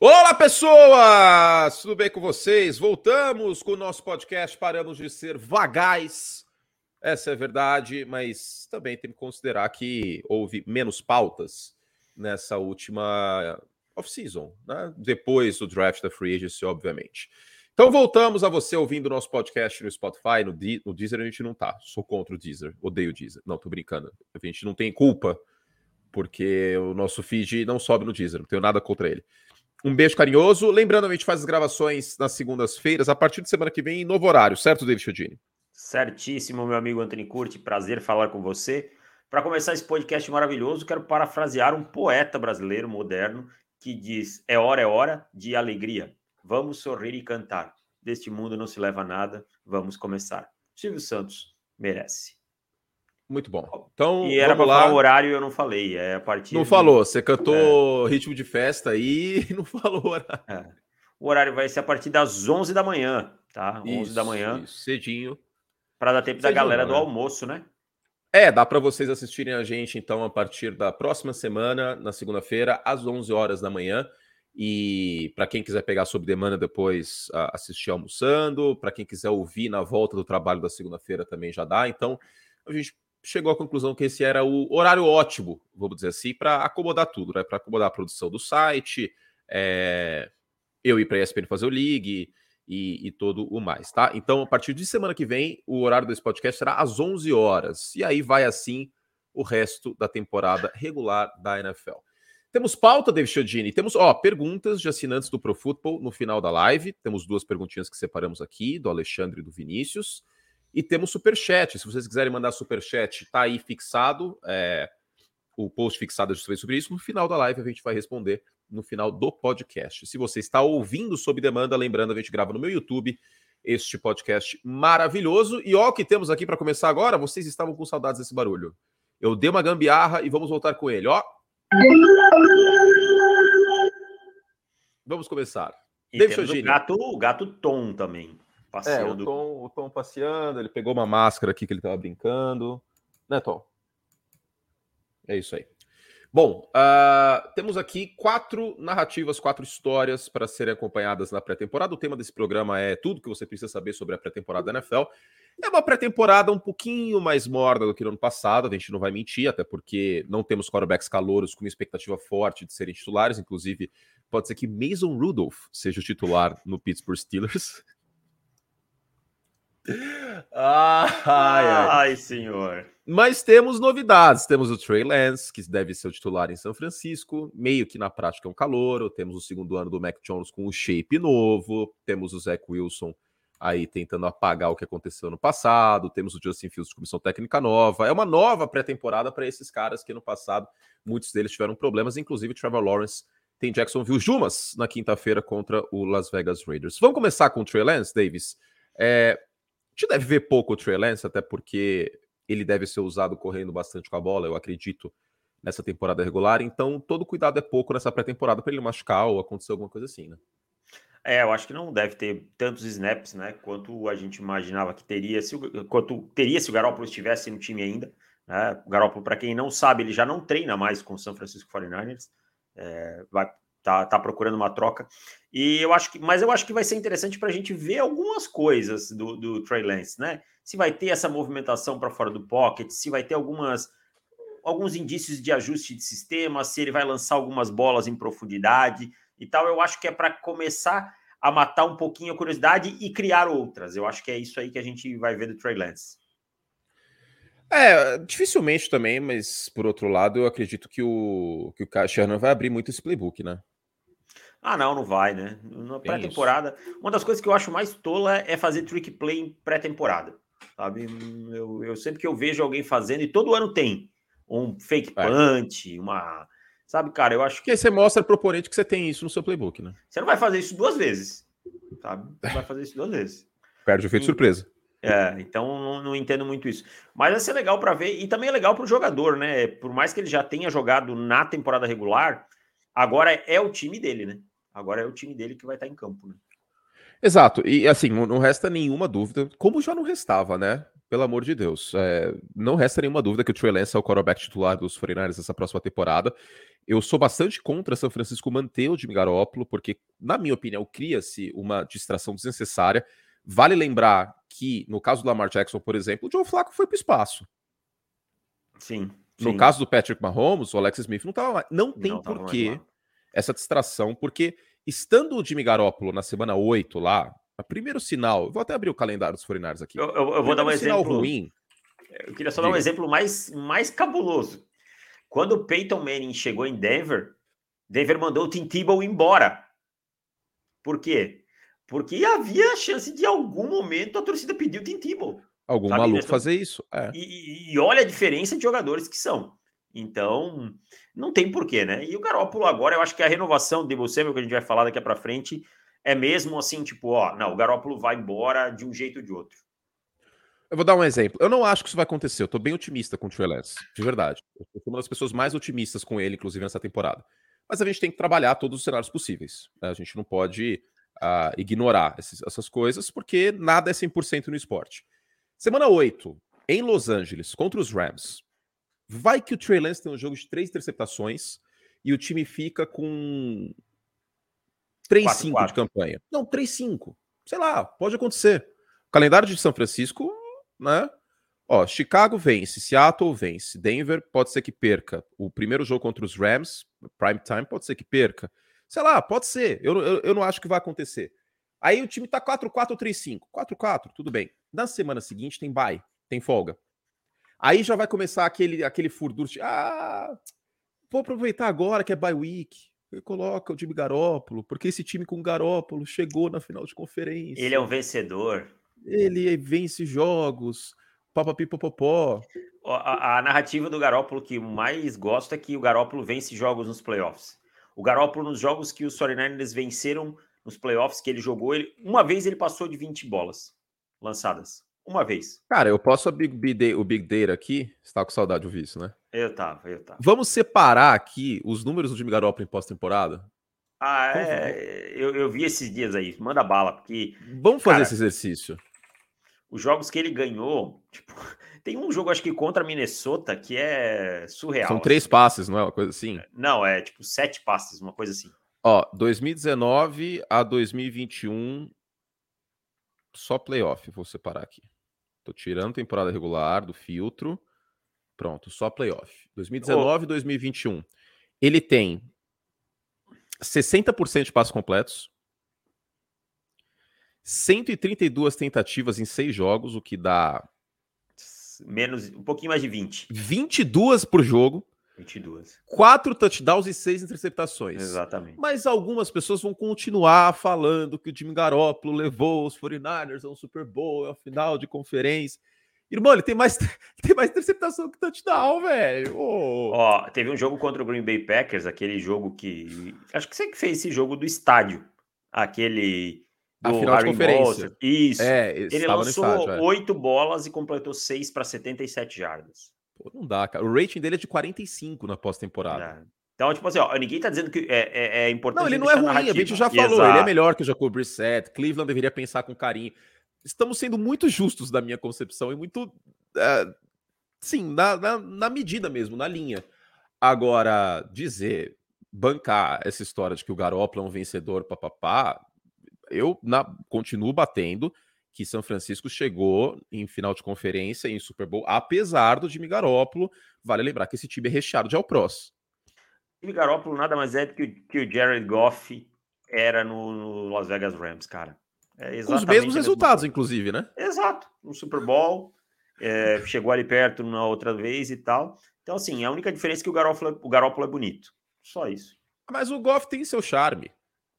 Olá, pessoas! Tudo bem com vocês? Voltamos com o nosso podcast. Paramos de ser vagais. Essa é a verdade, mas também tem que considerar que houve menos pautas nessa última off-season, né? depois do draft da Free Agency, obviamente. Então voltamos a você ouvindo o nosso podcast no Spotify, no, Di no Deezer a gente não tá. Sou contra o Deezer, odeio o Deezer. Não, tô brincando. A gente não tem culpa, porque o nosso feed não sobe no Deezer, não tenho nada contra ele. Um beijo carinhoso. Lembrando, a gente faz as gravações nas segundas-feiras, a partir de semana que vem, em novo horário, certo, David Chodini? Certíssimo, meu amigo Anthony Curti. Prazer falar com você. Para começar esse podcast maravilhoso, quero parafrasear um poeta brasileiro moderno que diz: É hora, é hora de alegria. Vamos sorrir e cantar. Deste mundo não se leva nada, vamos começar. Silvio Santos merece. Muito bom. Então, e era para falar o horário eu não falei. É a partir Não de... falou, você cantou é... ritmo de festa aí e não falou horário. É. O horário vai ser a partir das 11 da manhã, tá? Isso, 11 da manhã. Isso, cedinho. Para dar tempo cedinho, da galera do né? almoço, né? É, dá para vocês assistirem a gente então a partir da próxima semana, na segunda-feira, às 11 horas da manhã. E para quem quiser pegar sob demanda depois assistir almoçando, para quem quiser ouvir na volta do trabalho da segunda-feira também já dá. Então, a gente chegou à conclusão que esse era o horário ótimo, vamos dizer assim, para acomodar tudo, né? Para acomodar a produção do site, é... eu ir para a ESPN fazer o League e, e, todo o mais, tá? Então, a partir de semana que vem, o horário desse podcast será às 11 horas. E aí vai assim o resto da temporada regular da NFL. Temos pauta, David Chiodini. Temos, ó, perguntas de assinantes do Pro Football no final da live. Temos duas perguntinhas que separamos aqui, do Alexandre e do Vinícius. E temos superchat. Se vocês quiserem mandar superchat, tá aí fixado. É, o post fixado justamente sobre isso. No final da live a gente vai responder no final do podcast. Se você está ouvindo sob demanda, lembrando, a gente grava no meu YouTube este podcast maravilhoso. E ó, o que temos aqui para começar agora, vocês estavam com saudades desse barulho. Eu dei uma gambiarra e vamos voltar com ele, ó. Vamos começar. E David o gato, o gato Tom também. Passeando. É, o Tom, o Tom passeando, ele pegou uma máscara aqui que ele estava brincando. Né, Tom? É isso aí. Bom, uh, temos aqui quatro narrativas, quatro histórias para serem acompanhadas na pré-temporada. O tema desse programa é tudo que você precisa saber sobre a pré-temporada da NFL. É uma pré-temporada um pouquinho mais morna do que no ano passado, a gente não vai mentir, até porque não temos quarterbacks calouros com expectativa forte de serem titulares. Inclusive, pode ser que Mason Rudolph seja o titular no Pittsburgh Steelers. ai, ai, ai, senhor. Mas temos novidades. Temos o Trey Lance, que deve ser o titular em São Francisco, meio que na prática é um calor. Temos o segundo ano do Mac Jones com o shape novo. Temos o Zach Wilson aí tentando apagar o que aconteceu no passado. Temos o Justin Fields de comissão técnica nova. É uma nova pré-temporada para esses caras que no passado muitos deles tiveram problemas, inclusive o Trevor Lawrence tem Jacksonville Jumas na quinta-feira contra o Las Vegas Raiders. Vamos começar com o Trey Lance, Davis. É, gente deve ver pouco o Trey Lance, até porque ele deve ser usado correndo bastante com a bola, eu acredito, nessa temporada regular. Então, todo cuidado é pouco nessa pré-temporada para ele machucar ou acontecer alguma coisa assim, né? É, eu acho que não deve ter tantos snaps, né? Quanto a gente imaginava que teria, se o, quanto teria se o Garoppolo estivesse no time ainda. Né? O Garoppolo, para quem não sabe, ele já não treina mais com o San Francisco 49ers. É, vai tá, tá procurando uma troca. E eu acho que, mas eu acho que vai ser interessante para a gente ver algumas coisas do, do Trey Lance, né? Se vai ter essa movimentação para fora do pocket, se vai ter algumas alguns indícios de ajuste de sistema, se ele vai lançar algumas bolas em profundidade e tal. Eu acho que é para começar a matar um pouquinho a curiosidade e criar outras. Eu acho que é isso aí que a gente vai ver do Trey Lance. É, dificilmente também, mas por outro lado, eu acredito que o que o Kyle vai abrir muito esse playbook, né? Ah, não, não vai, né? Na pré-temporada. Uma das coisas que eu acho mais tola é fazer trick play em pré-temporada. Sabe? Eu, eu, sempre que eu vejo alguém fazendo, e todo ano tem um fake é. punch, uma. Sabe, cara, eu acho que. aí você mostra pro oponente que você tem isso no seu playbook, né? Você não vai fazer isso duas vezes. Sabe? Você vai fazer isso duas vezes. Perde o efeito surpresa. É, então não, não, entendo muito isso. Mas vai ser legal para ver, e também é legal para o jogador, né? Por mais que ele já tenha jogado na temporada regular, agora é o time dele, né? Agora é o time dele que vai estar em campo, né? Exato, e assim, não resta nenhuma dúvida, como já não restava, né? Pelo amor de Deus, é, não resta nenhuma dúvida que o Trey Lance é o quarterback titular dos 49ers nessa próxima temporada. Eu sou bastante contra São Francisco manter o Jimmy Garoppolo, porque, na minha opinião, cria-se uma distração desnecessária. Vale lembrar que, no caso do Lamar Jackson, por exemplo, o Joe Flacco foi para o espaço. Sim. No sim. caso do Patrick Mahomes, o Alex Smith não estava Não tem porquê essa distração, porque estando o Jimmy Garoppolo na semana 8 lá, o primeiro sinal, vou até abrir o calendário dos 49 aqui. Eu, eu, eu vou dar um exemplo ruim. Eu queria só Diga. dar um exemplo mais, mais cabuloso. Quando o Peyton Manning chegou em Denver, Denver mandou o Tim Tebow embora. Por quê? Porque havia chance de algum momento a torcida pedir o Tim Tebow. Algum sabe? maluco fazer isso. É. E, e, olha a diferença de jogadores que são. Então, não tem porquê, né? E o Garópolo agora, eu acho que a renovação de você, que a gente vai falar daqui para frente, é mesmo assim, tipo, ó, não, o Garópolo vai embora de um jeito ou de outro. Eu vou dar um exemplo. Eu não acho que isso vai acontecer. Eu tô bem otimista com o Trey Lance, de verdade. Eu sou uma das pessoas mais otimistas com ele, inclusive, nessa temporada. Mas a gente tem que trabalhar todos os cenários possíveis. Né? A gente não pode uh, ignorar esses, essas coisas, porque nada é 100% no esporte. Semana 8, em Los Angeles, contra os Rams. Vai que o Trey Lance tem um jogo de três interceptações e o time fica com 3-5 de campanha. Não, 3-5. Sei lá, pode acontecer. O calendário de São Francisco né? Ó, Chicago vence, Seattle vence, Denver pode ser que perca. O primeiro jogo contra os Rams, prime time, pode ser que perca. Sei lá, pode ser. Eu, eu, eu não acho que vai acontecer. Aí o time tá 4-4 3-5. 4-4, tudo bem. Na semana seguinte tem bye, tem folga. Aí já vai começar aquele, aquele furduro de, ah, vou aproveitar agora que é bye week. Coloca o time Garópolo, porque esse time com Garópolo chegou na final de conferência. Ele é um vencedor. Ele vence jogos, papapipopopó. A, a narrativa do Garópolo que mais gosto é que o Garópolo vence jogos nos playoffs. O Garópolo, nos jogos que os 49ers venceram nos playoffs que ele jogou, ele, uma vez ele passou de 20 bolas lançadas. Uma vez. Cara, eu posso abrir o Big Data aqui? Você tá com saudade de ouvir isso, né? Eu tava, eu tava. Vamos separar aqui os números do Jimmy Garoppolo em pós-temporada? Ah, é, eu, eu, vi esses dias aí. Manda bala, porque. Vamos fazer cara, esse exercício os jogos que ele ganhou, tipo, tem um jogo, acho que contra Minnesota, que é surreal. São três assim. passes, não é uma coisa assim? Não, é tipo sete passes, uma coisa assim. Ó, 2019 a 2021, só playoff, vou separar aqui. Tô tirando temporada regular do filtro. Pronto, só playoff. 2019 e oh. 2021. Ele tem 60% de passos completos, 132 tentativas em seis jogos, o que dá. Menos, um pouquinho mais de 20. 22 por jogo. 22. Quatro touchdowns e seis interceptações. Exatamente. Mas algumas pessoas vão continuar falando que o Jimmy Garoppolo levou os 49ers ao Super Bowl, ao final de conferência. Irmão, ele tem mais, tem mais interceptação que touchdown, velho. Oh. Ó, teve um jogo contra o Green Bay Packers, aquele jogo que. Acho que você que fez esse jogo do estádio. Aquele a final Harry de conferência. Isso. É, ele lançou é. oito é. bolas e completou seis para 77 jardas. Pô, não dá, cara. O rating dele é de 45 na pós-temporada. É. Então, tipo assim, ó, ninguém tá dizendo que é, é, é importante. Não, ele não é ruim, narrativa. a gente já falou. Exato. Ele é melhor que o Jacob Brissett. Cleveland deveria pensar com carinho. Estamos sendo muito justos da minha concepção e muito. Uh, sim, na, na, na medida mesmo, na linha. Agora, dizer, bancar essa história de que o Garoppolo é um vencedor, papapá, eu na, continuo batendo que São Francisco chegou em final de conferência em Super Bowl, apesar do Jimmy Garoppolo. Vale lembrar que esse time é recheado de Alpros. Jimmy Garoppolo nada mais é do que, que o Jared Goff era no, no Las Vegas Rams, cara. É os mesmos resultados, inclusive, né? Exato. No Super Bowl, é, chegou ali perto na outra vez e tal. Então, assim, a única diferença é que o Garoppolo, o Garoppolo é bonito. Só isso. Mas o Goff tem seu charme.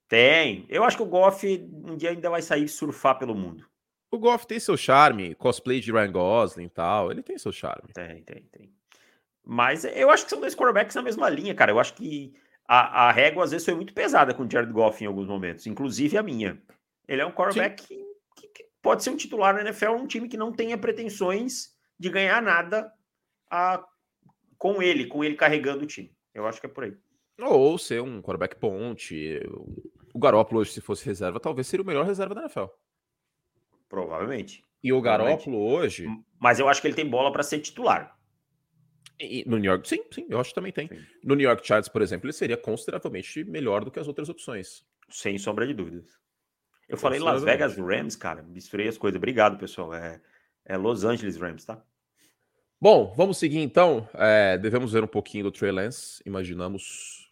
Tem. Eu acho que o Goff um dia ainda vai sair surfar pelo mundo. O Goff tem seu charme, cosplay de Ryan Gosling e tal. Ele tem seu charme. Tem, tem, tem. Mas eu acho que são dois quarterbacks na mesma linha, cara. Eu acho que a, a régua às vezes foi muito pesada com o Jared Goff em alguns momentos, inclusive a minha. Ele é um quarterback que, que, que, pode ser um titular na NFL, um time que não tenha pretensões de ganhar nada a, com ele, com ele carregando o time. Eu acho que é por aí. Ou ser um quarterback ponte. O Garópolo hoje, se fosse reserva, talvez seria o melhor reserva da NFL. Provavelmente. E o Garópolo hoje. Mas eu acho que ele tem bola para ser titular. E, no New York, sim, sim, eu acho que também tem. Sim. No New York Giants, por exemplo, ele seria consideravelmente melhor do que as outras opções. Sem sombra de dúvidas. Eu falei Las Vegas Rams, cara, misturei as coisas. Obrigado, pessoal. É, é Los Angeles Rams, tá? Bom, vamos seguir então. É, devemos ver um pouquinho do Trey Lance. Imaginamos.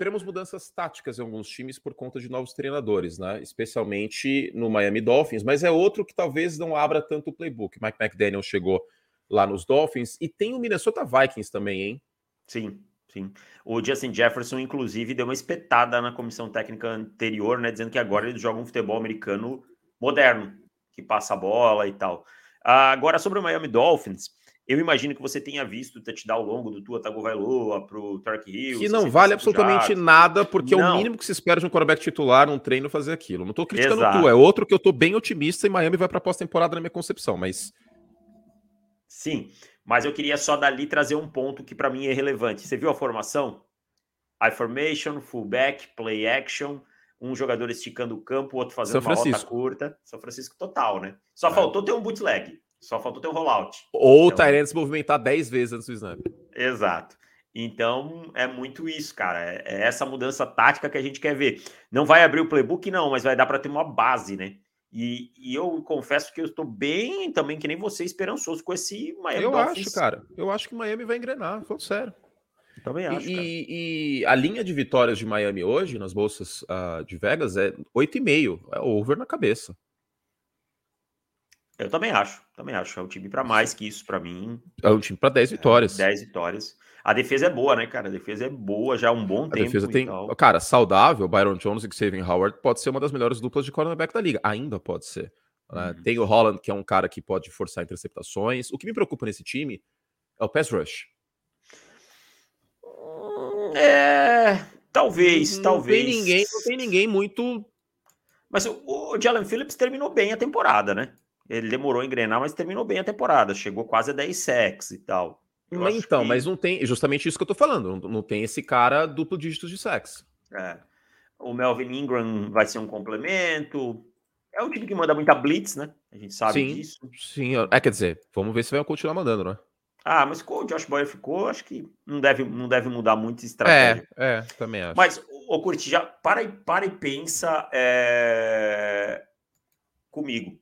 Teremos mudanças táticas em alguns times por conta de novos treinadores, né? Especialmente no Miami Dolphins, mas é outro que talvez não abra tanto o playbook. Mike McDaniel chegou lá nos Dolphins e tem o Minnesota Vikings também, hein? Sim, sim. O Justin Jefferson, inclusive, deu uma espetada na comissão técnica anterior, né? Dizendo que agora eles jogam um futebol americano moderno, que passa a bola e tal. Agora, sobre o Miami Dolphins, eu imagino que você tenha visto o touchdown longo do Tua Tagovailoa para o Tark Hill. Que não vale absolutamente nada, porque não. é o mínimo que se espera de um quarterback titular num treino fazer aquilo. Não estou criticando Exato. o Tua, é outro que eu estou bem otimista e Miami vai para a pós-temporada na minha concepção, mas... Sim, mas eu queria só dali trazer um ponto que para mim é relevante. Você viu a formação? I formation, fullback, play action, um jogador esticando o campo, o outro fazendo uma rota curta. São Francisco total, né? Só é. faltou ter um bootleg, só faltou ter um rollout. Ou então, o Tyrant se movimentar 10 vezes antes do snap. Exato. Então é muito isso, cara. É, é essa mudança tática que a gente quer ver. Não vai abrir o playbook, não, mas vai dar para ter uma base, né? E, e, eu confesso que eu estou bem também, que nem você, esperançoso com esse Miami Eu Dolphins. acho, cara. Eu acho que Miami vai engrenar, falando sério. Também acho. E, e, a linha de vitórias de Miami hoje, nas bolsas uh, de Vegas, é 8,5. É over na cabeça. Eu também acho. Também acho. É um time para mais que isso, para mim. É um time para 10 vitórias. É, 10 vitórias. A defesa é boa, né, cara? A defesa é boa já há um bom a tempo. A defesa tem. Cara, saudável, Byron Jones e Xavier Howard pode ser uma das melhores duplas de cornerback da liga. Ainda pode ser. Né? Uhum. Tem o Holland, que é um cara que pode forçar interceptações. O que me preocupa nesse time é o pass rush. É, talvez, não talvez. Tem ninguém, não tem ninguém muito. Mas o, o Jalen Phillips terminou bem a temporada, né? Ele demorou a engrenar, mas terminou bem a temporada. Chegou quase a 10 sacks e tal. mas então, que... mas não tem. Justamente isso que eu tô falando. Não, tem esse cara duplo dígitos de sacks. É. O Melvin Ingram vai ser um complemento. É um time que manda muita blitz, né? A gente sabe sim, disso. Sim, é, quer dizer, vamos ver se vai continuar mandando, né? Ah, mas como o Josh Boyer ficou, acho que não deve, não deve mudar muito a estratégia. É, é, também acho. Mas, o Curti, já para e, para e pensa é... comigo.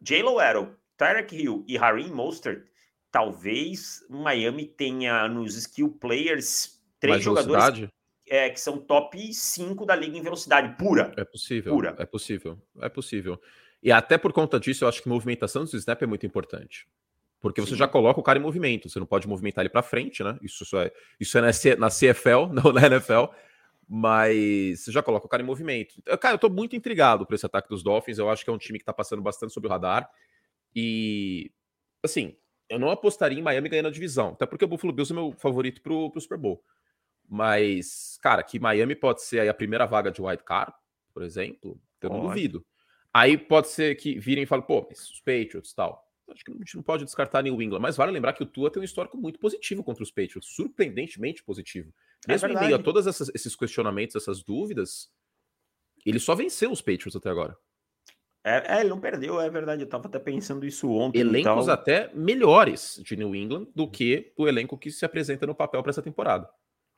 Jalen Arrow, Tyreek Hill e Harim Mostert, talvez Miami tenha nos skill players três Mais jogadores é, que são top 5 da liga em velocidade pura. É possível. Pura. É possível. É possível. E até por conta disso, eu acho que movimentação do snap é muito importante. Porque você Sim. já coloca o cara em movimento, você não pode movimentar ele para frente, né? Isso, isso é, isso é na, C, na CFL, não na NFL, mas você já coloca o cara em movimento. Cara, eu tô muito intrigado por esse ataque dos Dolphins, eu acho que é um time que tá passando bastante sob o radar. E, assim, eu não apostaria em Miami ganhando a divisão, até porque o Buffalo Bills é meu favorito pro, pro Super Bowl. Mas, cara, que Miami pode ser aí a primeira vaga de wild card, por exemplo, eu não duvido. Aí pode ser que virem e falem, pô, mas os Patriots tal acho que a gente não pode descartar New England, mas vale lembrar que o Tua tem um histórico muito positivo contra os Patriots, surpreendentemente positivo. É Mesmo é em meio a todos esses questionamentos, essas dúvidas, ele só venceu os Patriots até agora. É, é, ele não perdeu, é verdade. Eu tava até pensando isso ontem. Elencos até melhores de New England do que o elenco que se apresenta no papel para essa temporada.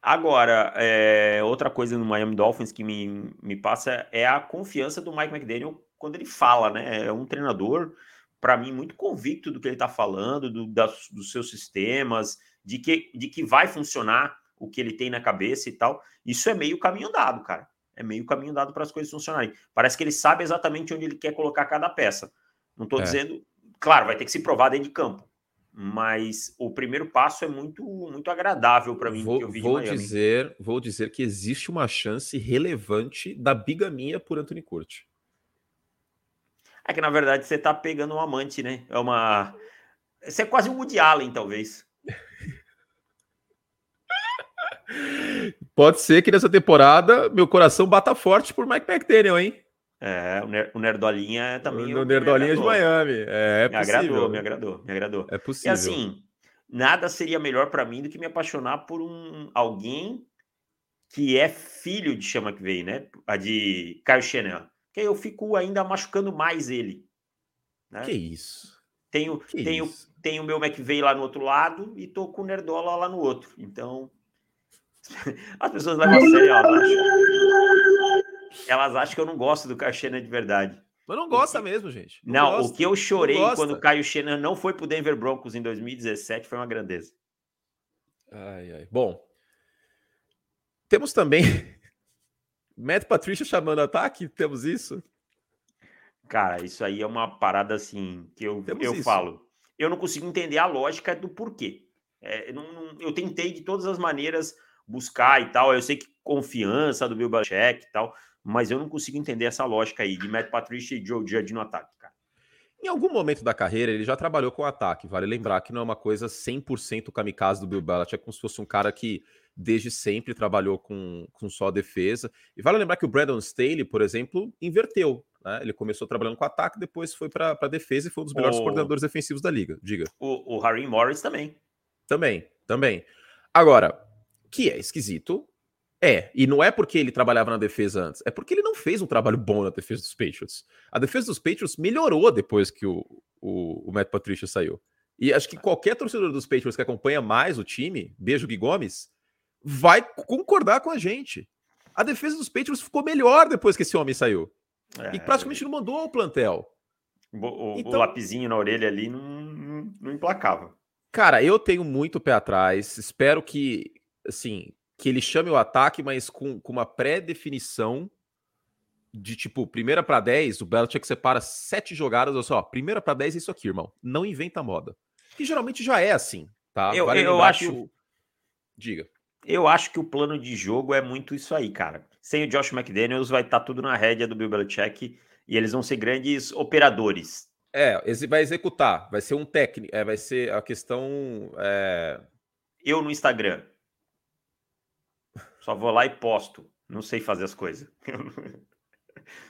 Agora, é, outra coisa no Miami Dolphins que me, me passa é a confiança do Mike McDaniel quando ele fala, né? É um treinador para mim, muito convicto do que ele está falando, do, dos seus sistemas, de que, de que vai funcionar o que ele tem na cabeça e tal. Isso é meio caminho andado, cara. É meio caminho andado para as coisas funcionarem. Parece que ele sabe exatamente onde ele quer colocar cada peça. Não estou é. dizendo. Claro, vai ter que se provar dentro de campo. Mas o primeiro passo é muito muito agradável para mim. Vou, vou dizer, vou dizer que existe uma chance relevante da bigamia por Anthony Curti. É que na verdade você tá pegando um amante, né? É uma. Você é quase um Woody Allen, talvez. Pode ser que nessa temporada meu coração bata forte por Mike McDaniel, hein? É, o Nerdolinha é também. O Nerdolinha de Miami. É, é me possível. agradou, me agradou, me agradou. É possível. E assim, nada seria melhor para mim do que me apaixonar por um alguém que é filho de Chama que veio, né? A de Caio Chanel que eu fico ainda machucando mais ele. Né? Que isso? Tenho, tenho, tenho o meu McVeigh lá no outro lado e tô com o Nerdola lá no outro. Então, as pessoas levam a sério, elas acham, elas acham que eu não gosto do Caio Shannon de verdade. Mas não gosta que, mesmo, gente. Não, não o que eu chorei quando o Caio Shannon não foi pro Denver Broncos em 2017 foi uma grandeza. Ai, ai. Bom, temos também Matt Patricia chamando ataque, temos isso? Cara, isso aí é uma parada assim que eu, eu falo. Eu não consigo entender a lógica do porquê. É, não, eu tentei de todas as maneiras buscar e tal. Eu sei que confiança do Bill Belichick e tal, mas eu não consigo entender essa lógica aí de Matt Patricia e Joe Judge no ataque, cara. Em algum momento da carreira, ele já trabalhou com ataque. Vale lembrar que não é uma coisa 100% kamikaze do Bill Belichick, é como se fosse um cara que desde sempre trabalhou com, com só defesa. E vale lembrar que o Brandon Staley, por exemplo, inverteu. Né? Ele começou trabalhando com ataque, depois foi para defesa e foi um dos melhores o... coordenadores defensivos da liga. Diga. O, o Harry Morris também. Também, também. Agora, que é esquisito, é, e não é porque ele trabalhava na defesa antes, é porque ele não fez um trabalho bom na defesa dos Patriots. A defesa dos Patriots melhorou depois que o, o, o Matt Patricia saiu. E acho que qualquer torcedor dos Patriots que acompanha mais o time, beijo Gui Gomes, vai concordar com a gente. A defesa dos Patriots ficou melhor depois que esse homem saiu. É, e praticamente não mandou o plantel. O, o, então, o lapizinho na orelha ali não, não, não implacava. Cara, eu tenho muito pé atrás. Espero que, assim, que ele chame o ataque, mas com, com uma pré-definição de tipo, primeira para 10, o Belichick separa sete jogadas, olha só, primeira para 10 é isso aqui, irmão. Não inventa moda. Que geralmente já é assim, tá? Eu, vale eu acho. O... Diga. Eu acho que o plano de jogo é muito isso aí, cara. Sem o Josh McDaniels, vai estar tá tudo na rédea do Bill Belichick e eles vão ser grandes operadores. É, vai executar, vai ser um técnico, é, vai ser a questão. É... Eu no Instagram. Só vou lá e posto. Não sei fazer as coisas.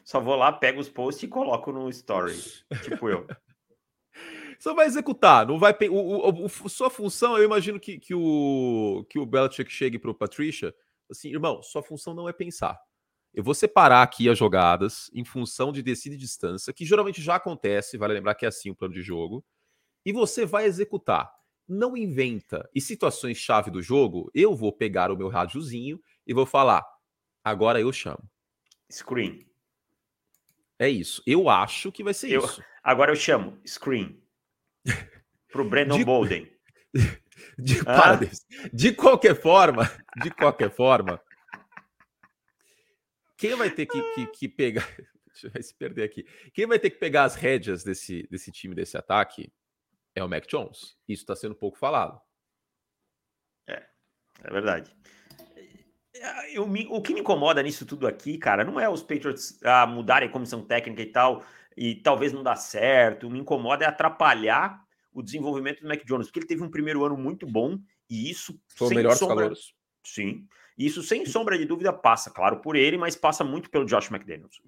Só vou lá, pego os posts e coloco no story. tipo eu. Só vai executar, não vai. O, o, o, sua função, eu imagino que, que o que o Belichick chegue para o Patricia, assim, irmão, sua função não é pensar. Eu vou separar aqui as jogadas em função de descida e distância, que geralmente já acontece, vale lembrar que é assim o plano de jogo, e você vai executar. Não inventa. E situações chave do jogo, eu vou pegar o meu rádiozinho e vou falar: agora eu chamo. Screen. É isso. Eu acho que vai ser eu, isso. Agora eu chamo screen. Pro Brandon de, Bolden. De, ah? de qualquer forma, de qualquer forma, quem vai ter que, que, que pegar. Deixa eu se perder aqui. Quem vai ter que pegar as rédeas desse, desse time, desse ataque, é o Mac Jones. Isso está sendo pouco falado. É, é verdade. Eu, o que me incomoda nisso tudo aqui, cara, não é os Patriots a mudarem a comissão técnica e tal, e talvez não dá certo. Me incomoda é atrapalhar o desenvolvimento do Mac Jones, porque ele teve um primeiro ano muito bom e isso foi o melhor sombra... calores. Sim. Isso sem sombra de dúvida passa, claro, por ele, mas passa muito pelo Josh McDaniels.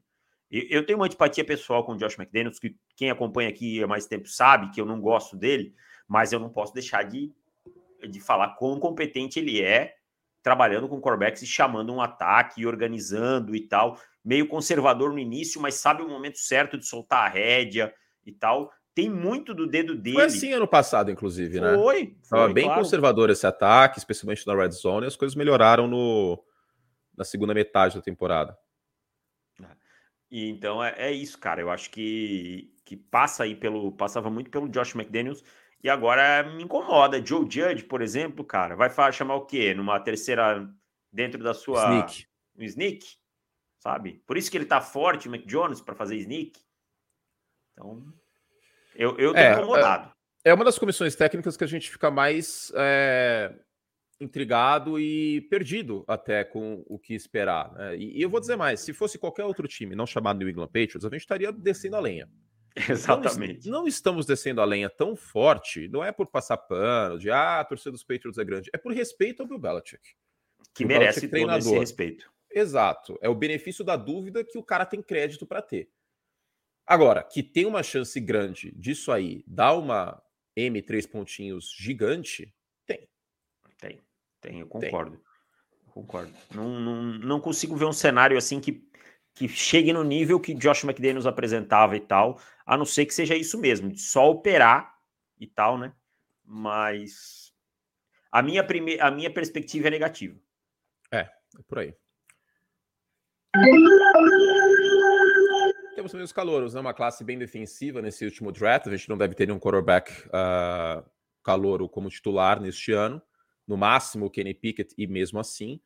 Eu tenho uma antipatia pessoal com o Josh McDaniels, que quem acompanha aqui há mais tempo sabe que eu não gosto dele, mas eu não posso deixar de, de falar quão competente ele é trabalhando com corebacks e chamando um ataque e organizando e tal. Meio conservador no início, mas sabe o momento certo de soltar a rédea e tal. Tem muito do dedo dele. Foi assim ano passado, inclusive, né? Foi. Estava bem claro. conservador esse ataque, especialmente na red zone, e as coisas melhoraram no, na segunda metade da temporada. E então é, é, isso, cara. Eu acho que, que passa aí pelo. Passava muito pelo Josh McDaniels e agora me incomoda. Joe Judge, por exemplo, cara, vai chamar o quê? Numa terceira dentro da sua. Sneak. Um sneak? Sabe? Por isso que ele tá forte, o McJones, para fazer sneak. Então. Eu, eu tô é, incomodado. É, é uma das comissões técnicas que a gente fica mais é, intrigado e perdido até com o que esperar. Né? E, e, eu vou dizer mais: se fosse qualquer outro time não chamado New England Patriots, a gente estaria descendo a lenha. Exatamente. Não, não, estamos descendo a lenha tão forte, não é por passar pano, de ah, a torcida dos Patriots é grande, é por respeito ao Bill Belichick. Que merece Belichick, todo esse respeito. Exato. É o benefício da dúvida que o cara tem crédito para ter. Agora, que tem uma chance grande disso aí dar uma M três pontinhos gigante, tem. Eu concordo. Tem. concordo. Não, não, não consigo ver um cenário assim que que chegue no nível que Josh McDaniels apresentava e tal, a não ser que seja isso mesmo, de só operar e tal, né? Mas a minha, prime... a minha perspectiva é negativa. É, é por aí. Temos também os calouros, né? Uma classe bem defensiva nesse último draft. A gente não deve ter nenhum quarterback uh, calouro como titular neste ano. No máximo, o Kenny Pickett, e mesmo assim.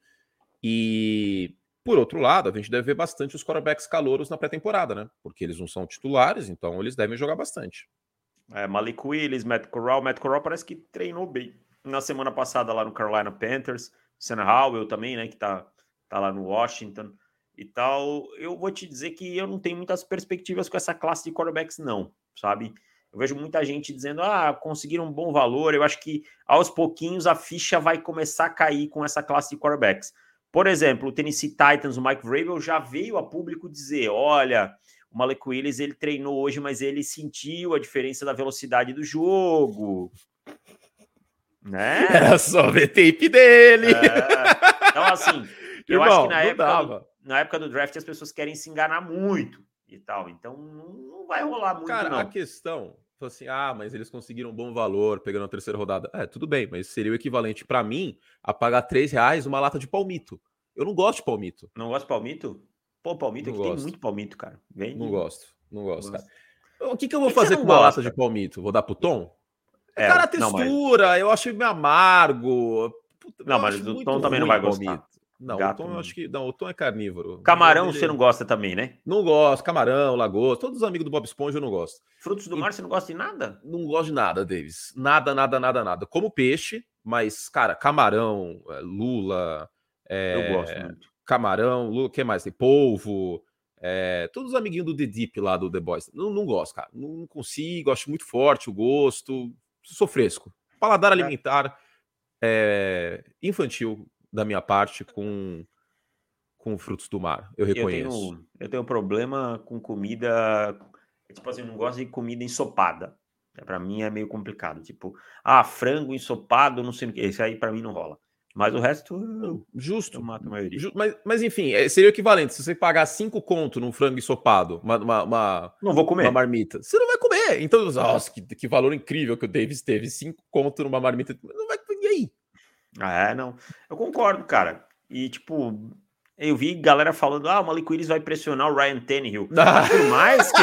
E, por outro lado, a gente deve ver bastante os quarterbacks calouros na pré-temporada, né? Porque eles não são titulares, então eles devem jogar bastante. É, Malik Willis, Matt Corral. Matt Corral parece que treinou bem na semana passada lá no Carolina Panthers. Sam Howell também, né? Que tá, tá lá no Washington e tal, eu vou te dizer que eu não tenho muitas perspectivas com essa classe de quarterbacks, não, sabe? Eu vejo muita gente dizendo, ah, conseguiram um bom valor. Eu acho que aos pouquinhos a ficha vai começar a cair com essa classe de quarterbacks. Por exemplo, o Tennessee Titans, o Mike Vrabel já veio a público dizer: olha, o Malek Willis ele treinou hoje, mas ele sentiu a diferença da velocidade do jogo. Né? Era só ver tape dele. É. Então, assim, eu Irmão, acho que na época, do, na época do draft as pessoas querem se enganar muito e tal. Então não vai rolar muito. Cara, não. a questão foi assim: ah, mas eles conseguiram um bom valor pegando a terceira rodada. É, tudo bem, mas seria o equivalente para mim a pagar três reais uma lata de palmito. Eu não gosto de palmito. Não gosto de palmito? Pô, palmito aqui tem muito palmito, cara. Vem não gosto, não gosto, cara. O que, que eu vou que fazer com uma gosta? lata de palmito? Vou dar pro Tom? É, cara, a textura, não, mas... eu acho meio amargo. Puta, não, mas o Tom também não vai gostar. Palmito. Não, Gato, o Tom, eu acho que. Não, o Tom é carnívoro. Camarão você não gosta também, né? Não gosto. Camarão, lagosta. Todos os amigos do Bob Esponja eu não gosto. Frutos do e... mar você não gosta de nada? Não gosto de nada, Davis. Nada, nada, nada, nada. Como peixe, mas, cara, camarão, é, lula. É... Eu gosto muito. Camarão, lula, o que mais? Tem polvo. É... Todos os amiguinhos do The Deep lá do The Boys. Não, não gosto, cara. Não consigo. Acho muito forte o gosto. Sou fresco. Paladar alimentar é... infantil da minha parte com com frutos do mar. Eu reconheço. Eu tenho, eu tenho problema com comida. Tipo assim, eu não gosto de comida ensopada. É, para mim é meio complicado. Tipo, ah, frango ensopado, não sei o que. Esse aí para mim não rola. Mas o resto, eu, justo. Eu mato a maioria. Just, mas, mas enfim, é, seria o equivalente. Se você pagar cinco conto num frango ensopado, uma, uma, uma, não vou comer. uma marmita, você não vai comer. Então, nossa, que, que valor incrível que o Davis teve. Cinco conto numa marmita. Não vai. É, não. Eu concordo, cara. E, tipo, eu vi galera falando, ah, o Malik Willis vai pressionar o Ryan Tannehill. por mais que...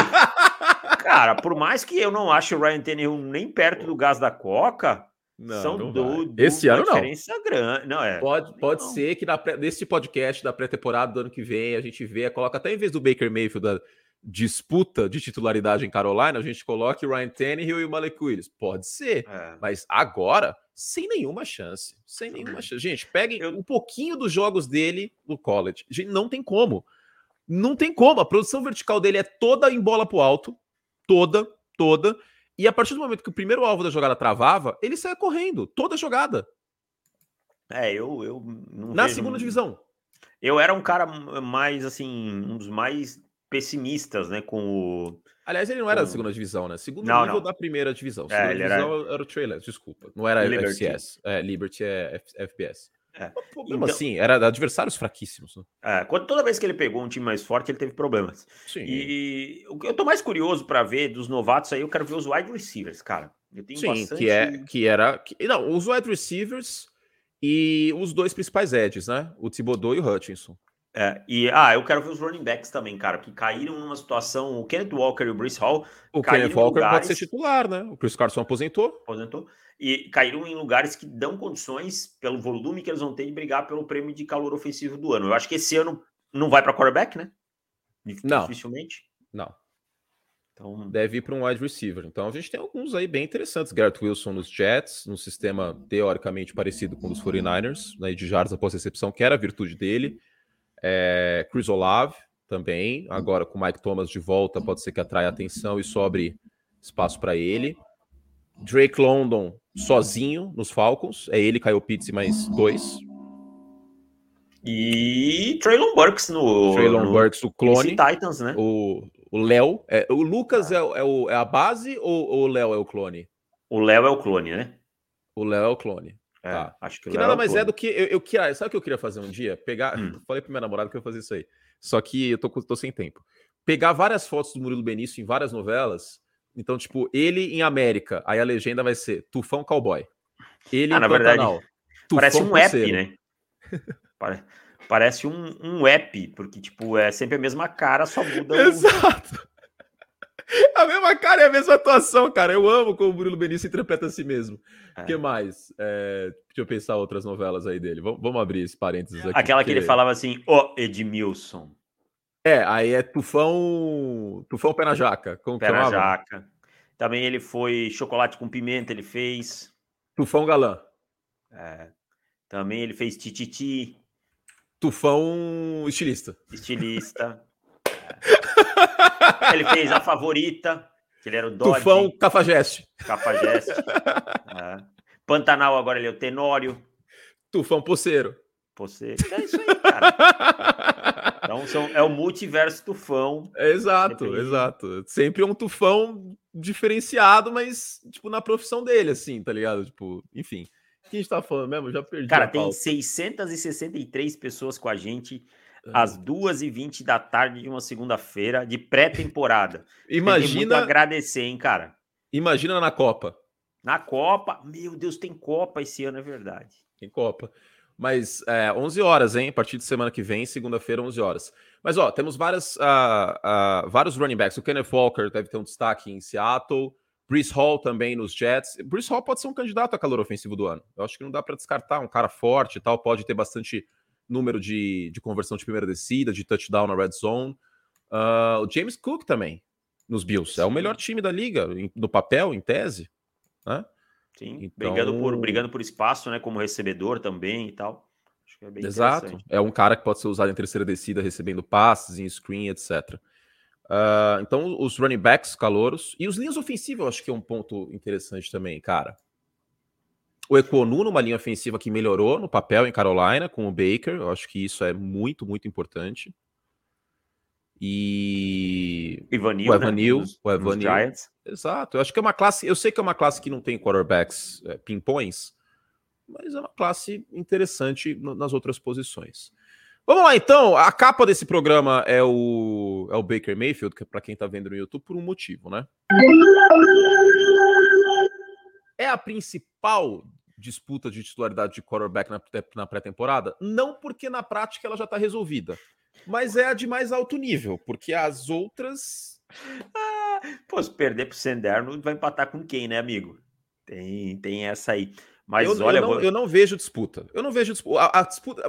cara, por mais que eu não ache o Ryan Tannehill nem perto do gás da Coca, não, são não do, do, Esse ano não. diferença grande. Não, é. Pode, pode não. ser que na, nesse podcast da pré-temporada do ano que vem a gente vê, coloca até em vez do Baker Mayfield disputa de titularidade em Carolina, a gente coloque o Ryan Tannehill e o Malik Willis. Pode ser, é. mas agora sem nenhuma chance. Sem nenhuma chance. Gente, peguem Eu... um pouquinho dos jogos dele no college. Gente, não tem como. Não tem como. A produção vertical dele é toda em bola pro alto. Toda, toda. E a partir do momento que o primeiro alvo da jogada travava, ele saia correndo. Toda jogada. É, eu, eu Na segunda divisão. Eu era um cara mais, assim, um dos mais pessimistas, né, com o Aliás, ele não era da segunda divisão, né? Segundo não, nível não. da primeira divisão. É, segunda é, divisão era... era... o Trailer, desculpa. Não era Liberty. FCS. É, Liberty é F FBS. É. Mas, mesmo então, assim, era adversários fraquíssimos. Né? É, quando, toda vez que ele pegou um time mais forte, ele teve problemas. Sim. E o que eu tô mais curioso para ver dos novatos aí, eu quero ver os wide receivers, cara. Eu tenho Sim, bastante... que, é, que era. Que, não, os wide receivers e os dois principais edges, né? O Thibodeau e o Hutchinson. É, e ah, eu quero ver os running backs também, cara, que caíram numa situação. O Kenneth Walker e o Bruce Hall. O Kenneth Walker lugares, pode ser titular, né? O Chris Carson aposentou. Aposentou. E caíram em lugares que dão condições, pelo volume que eles vão ter, de brigar pelo prêmio de calor ofensivo do ano. Eu acho que esse ano não vai para quarterback, né? Não. Dificilmente. Não. Então... Deve ir para um wide receiver. Então a gente tem alguns aí bem interessantes. Garrett Wilson nos Jets, num sistema teoricamente parecido com o dos 49ers, né, de jardas após recepção, que era a virtude dele. É, Chris Olave também, agora com o Mike Thomas de volta, pode ser que atraia atenção e sobre espaço para ele. Drake London sozinho nos Falcons, é ele, Kyle Pitts mais dois. E Traylon Burks no, Traylon no, Burks, o clone. Titans, né? O Léo. É, o Lucas é, é, o, é a base ou o Léo é o clone? O Léo é o clone, né? O Léo é o clone. É, tá. Acho que, que nada mais é do que eu, eu queria. Sabe o que eu queria fazer um dia? Pegar. Hum. Falei pra minha namorada que eu ia fazer isso aí. Só que eu tô, tô sem tempo. Pegar várias fotos do Murilo Benício em várias novelas. Então, tipo, ele em América. Aí a legenda vai ser Tufão Cowboy. Ele Ah, em na verdade. Parece um app, né? Pare- Parece um, um app, porque, tipo, é sempre a mesma cara, só muda o... A mesma cara e a mesma atuação, cara. Eu amo como o Murilo Benício interpreta a si mesmo. O É. que mais? É, deixa eu pensar outras novelas aí dele. Vamos, vamos abrir esse parênteses aqui. Aquela que ele porque- falava assim, ô Edmilson, É, aí é Tufão. Tufão Pé na Jaca. Como pé na jaca. Também ele foi chocolate com pimenta, ele fez. Tufão Galã. É. Também ele fez tititi, Tufão Estilista. estilista. Ele fez a favorita, que ele era o Dodge, Tufão Cafajeste. Cafajeste. É. Pantanal agora ele é o Tenório. Tufão Poceiro. Você. É isso aí, cara. Então são, é o multiverso tufão. É, exato, Sempre- exato. Sempre um tufão diferenciado, mas, tipo, na profissão dele, assim, tá ligado? Tipo, enfim. O que a gente tá falando mesmo? Eu Já perdi. Cara, tem pauta. 663 pessoas com a gente. Às 2h20 da tarde de uma segunda-feira de pré-temporada. Imagina, agradecer, hein, cara. imagina na Copa. Na Copa, meu Deus, tem Copa esse ano, é verdade. Tem Copa. Mas é, 11 horas, hein? A partir de semana que vem, segunda-feira, 11 horas. Mas, ó, temos várias, ah, ah, vários running backs. O Kenneth Walker deve ter um destaque em Seattle. Brees Hall também nos Jets. Brees Hall pode ser um candidato a calor ofensivo do ano. Eu acho que não dá para descartar. Um cara forte e tal. Pode ter bastante número de, de conversão de primeira descida, de touchdown na red zone. Ah, o James Cook também, nos Bills. É o melhor time da liga, no papel, em tese. Né? Sim, Então- brigando, por, brigando por espaço, né? Como recebedor também e tal. Acho que é bem Exato. É um cara que pode ser usado em terceira descida, recebendo passes, em screen, etc. Ah, então, os running backs calouros. E os linhas ofensivas, eu acho que é um ponto interessante também, cara. O Equonu numa linha ofensiva que melhorou no papel em Carolina com o Baker. Eu acho que isso é muito, muito importante. E. Ivanil, O Evanil, Nos, o Evanil. Giants. Exato. Eu acho que é uma classe. Eu sei que é uma classe que não tem quarterbacks é, pimpões, mas é uma classe interessante nas outras posições. Vamos lá, então. A capa desse programa é o, é o Baker Mayfield, que é para quem tá vendo no YouTube, por um motivo, né? É a principal disputa de titularidade de quarterback na, na pré-temporada? Não porque na prática ela já tá resolvida, mas é a de mais alto nível, porque as outras Pô, se perder pro Senderno, vai empatar com quem, né, amigo? Tem, tem essa aí. Mas eu, olha, eu, não, vou- eu não vejo disputa. Eu não vejo disputa. A, a disputa.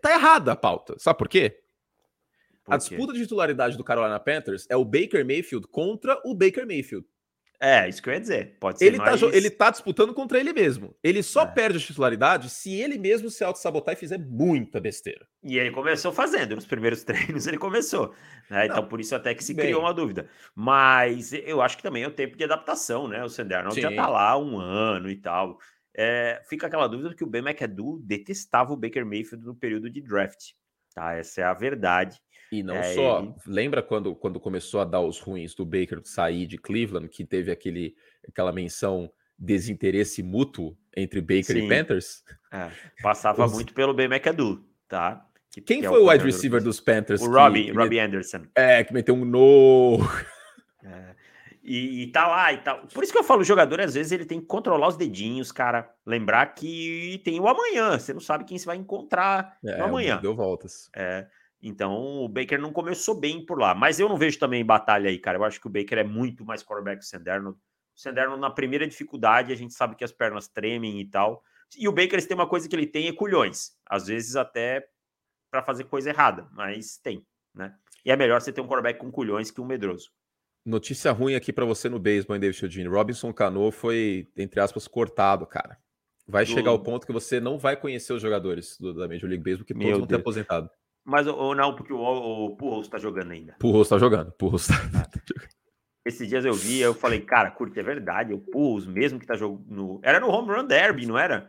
Tá errada a pauta. Sabe por quê? por A quê? disputa de titularidade do Carolina Panthers é o Baker Mayfield contra o Baker Mayfield. É, isso que eu ia dizer. Pode ser Ele, tá, mais... jo- ele tá disputando contra ele mesmo. Ele só É. perde a titularidade se ele mesmo se auto-sabotar e fizer muita besteira. E ele começou fazendo, nos primeiros treinos ele começou. né? Então, Não, por isso até que se bem. criou uma dúvida. Mas eu acho que também é o tempo de adaptação, né? O Senderno já Sim. tá lá um ano e tal. É, fica aquela dúvida que o Ben McAdoo detestava o Baker Mayfield no período de draft. Tá? Essa é a verdade. E não É, só. ele- Lembra quando, quando começou a dar os ruins do Baker sair de Cleveland, que teve aquele, aquela menção desinteresse mútuo entre Baker Sim. e Panthers? É, passava Os- muito pelo Ben McAdoo, tá? Que- Quem que é foi o wide receiver dos- Panthers? O que- Robbie, que Robbie Anderson. É, que meteu um no. É, E, e tá lá e tal. Por isso que eu falo, o jogador, às vezes, ele tem que controlar os dedinhos, cara. Lembrar que tem o amanhã. Você não sabe quem você vai encontrar É, no o amanhã. deu voltas. É, então, o Baker não começou bem por lá. Mas eu não vejo também batalha aí, cara. Eu acho que o Baker é muito mais quarterback que o Senderno. O Senderno, na primeira dificuldade, a gente sabe que as pernas tremem e tal. E o Baker, tem uma coisa que ele tem, é culhões. Às vezes até para fazer coisa errada, mas tem, né? E é melhor você ter um quarterback com culhões que um medroso. Notícia ruim aqui pra você no beisebol, David Chiodini. Robinson Cano foi, entre aspas, cortado, cara. Vai Do- chegar ao ponto que você não vai conhecer os jogadores do- da Major League Baseball, porque Meu todos vão ter Deus. aposentado. Mas ou não, porque o, o Pujols tá jogando ainda. Purros tá jogando. Purros tá... Esses dias eu vi, eu falei, cara, curte, é verdade, é o Pujols mesmo que tá jogando. Era no Home Run Derby, não era?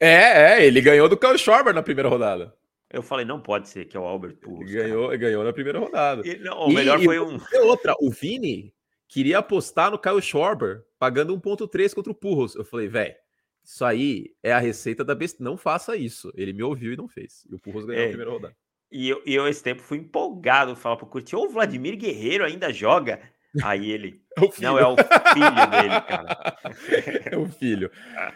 É, é, ele ganhou do Kyle Schwarber na primeira rodada. Eu falei, não pode ser que é o Albert Pujols. Cara. ganhou, ganhou na primeira rodada. E, não, o melhor e foi um. Outra, o Vini queria apostar no Kyle Schwarber, pagando 1.3 contra o Purros. Eu falei, velho, Isso aí é a receita da besta. Não faça isso. Ele me ouviu e não fez. E o Purros ganhou é. a primeira rodada. E eu, e eu esse tempo fui empolgado falar pro Curti, o Vladimir Guerreiro ainda joga. Aí ele. É não, é o filho dele, cara. É o filho.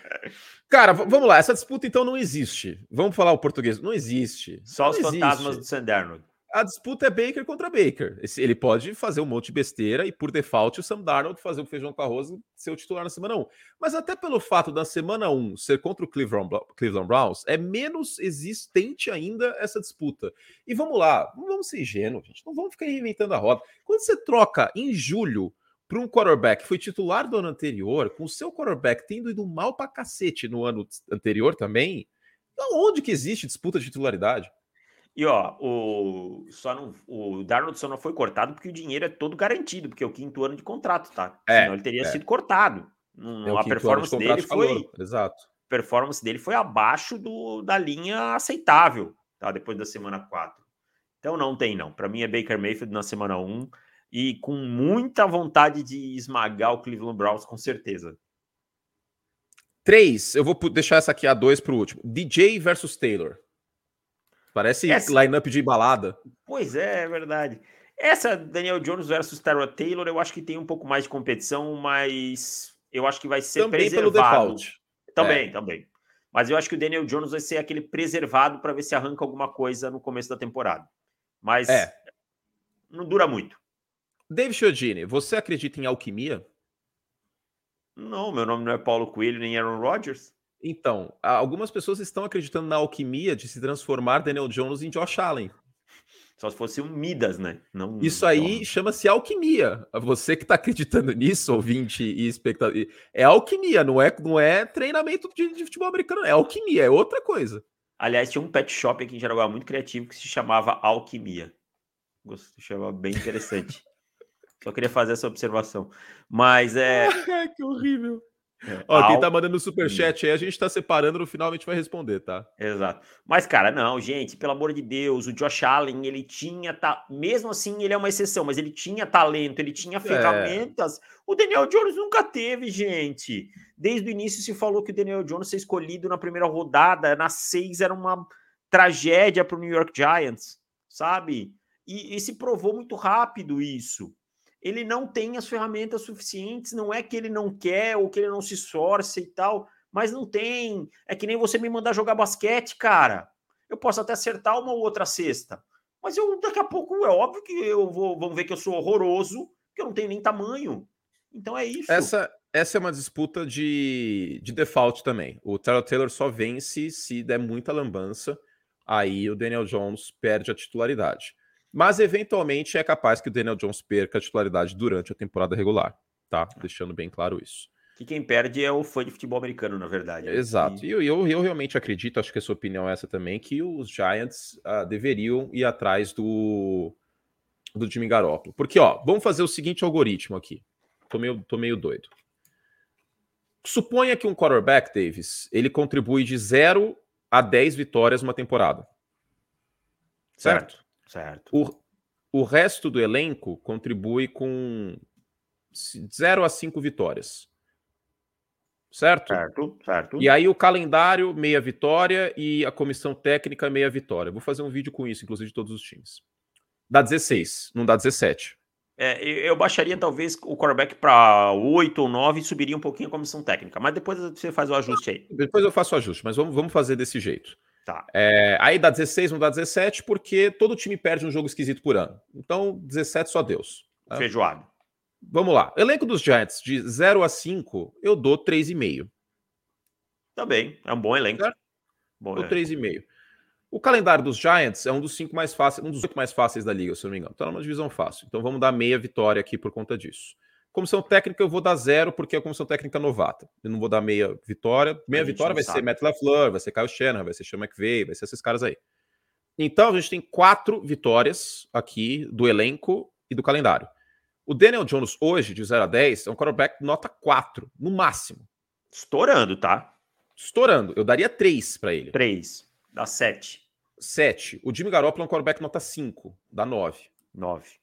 Cara, vamos lá. Essa disputa então não existe. Vamos falar o português. Não existe. Só não os existe. fantasmas do Sanderno a disputa é Baker contra Baker. Ele pode fazer um monte de besteira e, por default, o Sam Darnold fazer o feijão com arroz ser o titular na semana 1. Mas até pelo fato da semana 1 ser contra o Cleveland, Cleveland Browns, é menos existente ainda essa disputa. E vamos lá, não vamos ser ingênuos, gente. Não vamos ficar reinventando a roda. Quando você troca em julho para um quarterback que foi titular do ano anterior, com o seu quarterback tendo ido mal para cacete no ano anterior também, onde que existe disputa de titularidade? E ó, o, só não, o Darnold só não foi cortado porque o dinheiro é todo garantido, porque é o quinto ano de contrato, tá? É, Senão ele teria é. sido cortado. É a performance de dele foi. Exato. performance dele foi abaixo do, da linha aceitável, tá? Depois da semana 4. Então não tem, não. Para mim é Baker Mayfield na semana 1 e com muita vontade de esmagar o Cleveland Browns, com certeza. Três, eu vou deixar essa aqui a dois para o último. DJ versus Taylor. Parece Essa... line-up de balada. Pois é, é verdade. Essa Daniel Jones versus Tyrod Taylor, eu acho que tem um pouco mais de competição, mas eu acho que vai ser também preservado. Pelo default. Também, é. também. Mas eu acho que o Daniel Jones vai ser aquele preservado para ver se arranca alguma coisa no começo da temporada. Mas é. não dura muito. David Chiodini, você acredita em alquimia? Não, meu nome não é Paulo Coelho nem Aaron Rodgers. Então, algumas pessoas estão acreditando na alquimia de se transformar Daniel Jones em Josh Allen. Só se fosse um Midas, né? Não, Isso aí chama-se alquimia. Você que está acreditando nisso, ouvinte e espectador, é alquimia, não é, não é treinamento de, de, futebol americano, é alquimia, é outra coisa. Aliás, tinha um pet shop aqui em Jaraguá muito criativo que se chamava Alquimia. Gosto, chamava bem interessante. Só queria fazer essa observação. Mas é. que horrível. É. Ó, quem tá mandando superchat aí, a gente tá separando, no final a gente vai responder, tá? Exato. Mas, cara, não, gente, pelo amor de Deus, o Josh Allen, ele tinha, tá, mesmo assim, ele é uma exceção, mas ele tinha talento, ele tinha é. ferramentas. É. O Daniel Jones nunca teve, gente. Desde o início se falou que o Daniel Jones ser escolhido na primeira rodada, na seis, era uma tragédia pro New York Giants, sabe? E, e se provou muito rápido isso ele não tem as ferramentas suficientes, não é que ele não quer ou que ele não se esforça e tal, mas não tem. É que nem você me mandar jogar basquete, cara. Eu posso até acertar uma ou outra cesta, mas eu daqui a pouco é óbvio que eu vou vão ver que eu sou horroroso, que eu não tenho nem tamanho. Então é isso. Essa essa é uma disputa de, de default também. O Taylor Taylor só vence se der muita lambança. Aí o Daniel Jones perde a titularidade. Mas eventualmente é capaz que o Daniel Jones perca a titularidade durante a temporada regular, tá? Deixando bem claro isso. Que quem perde é o fã de futebol americano, na verdade. Né? Exato. E eu, eu, eu, realmente acredito, acho que a sua opinião é essa também, que os Giants uh, deveriam ir atrás do, do Jimmy Garoppolo. Porque, ó, vamos fazer o seguinte algoritmo aqui. Tô meio, tô meio doido. Suponha que um quarterback, Davis, ele contribui de 0 a 10 vitórias numa temporada. Certo? certo. Certo. O, o resto do elenco contribui com 0 a 5 vitórias. Certo? Certo, certo. E aí o calendário, meia vitória, e a comissão técnica, meia vitória. Vou fazer um vídeo com isso, inclusive, de todos os times. Dá 16, não dá 17. É, eu baixaria talvez o quarterback para 8 ou 9 e subiria um pouquinho a comissão técnica. Mas depois você faz o ajuste aí. Depois eu faço o ajuste, mas vamos, vamos fazer desse jeito. Tá. É, aí dá 16, não dá 17, porque todo time perde um jogo esquisito por ano. Então, 17 só Deus. Né? Feijoado. Vamos lá. Elenco dos Giants, de 0 a 5, eu dou 3,5. Também. Tá é um bom elenco. Bom dou 3,5. O calendário dos Giants é um dos cinco mais fáceis, um dos oito mais fáceis da liga, se eu não me engano. Então é uma divisão fácil. Então vamos dar meia vitória aqui por conta disso. Comissão técnica eu vou dar zero, porque é a comissão técnica novata. Eu não vou dar meia vitória. Meia vitória vai sabe. ser Matt LaFleur, vai ser Kyle Shanahan, vai ser Sean McVay, vai ser esses caras aí. Então a gente tem quatro vitórias aqui do elenco e do calendário. O Daniel Jones hoje, de 0 a 10, é um quarterback nota 4, no máximo. Estourando, tá? Estourando. Eu daria 3 para ele. 3. Dá 7. 7. O Jimmy Garoppolo é um quarterback nota 5. Dá 9. 9.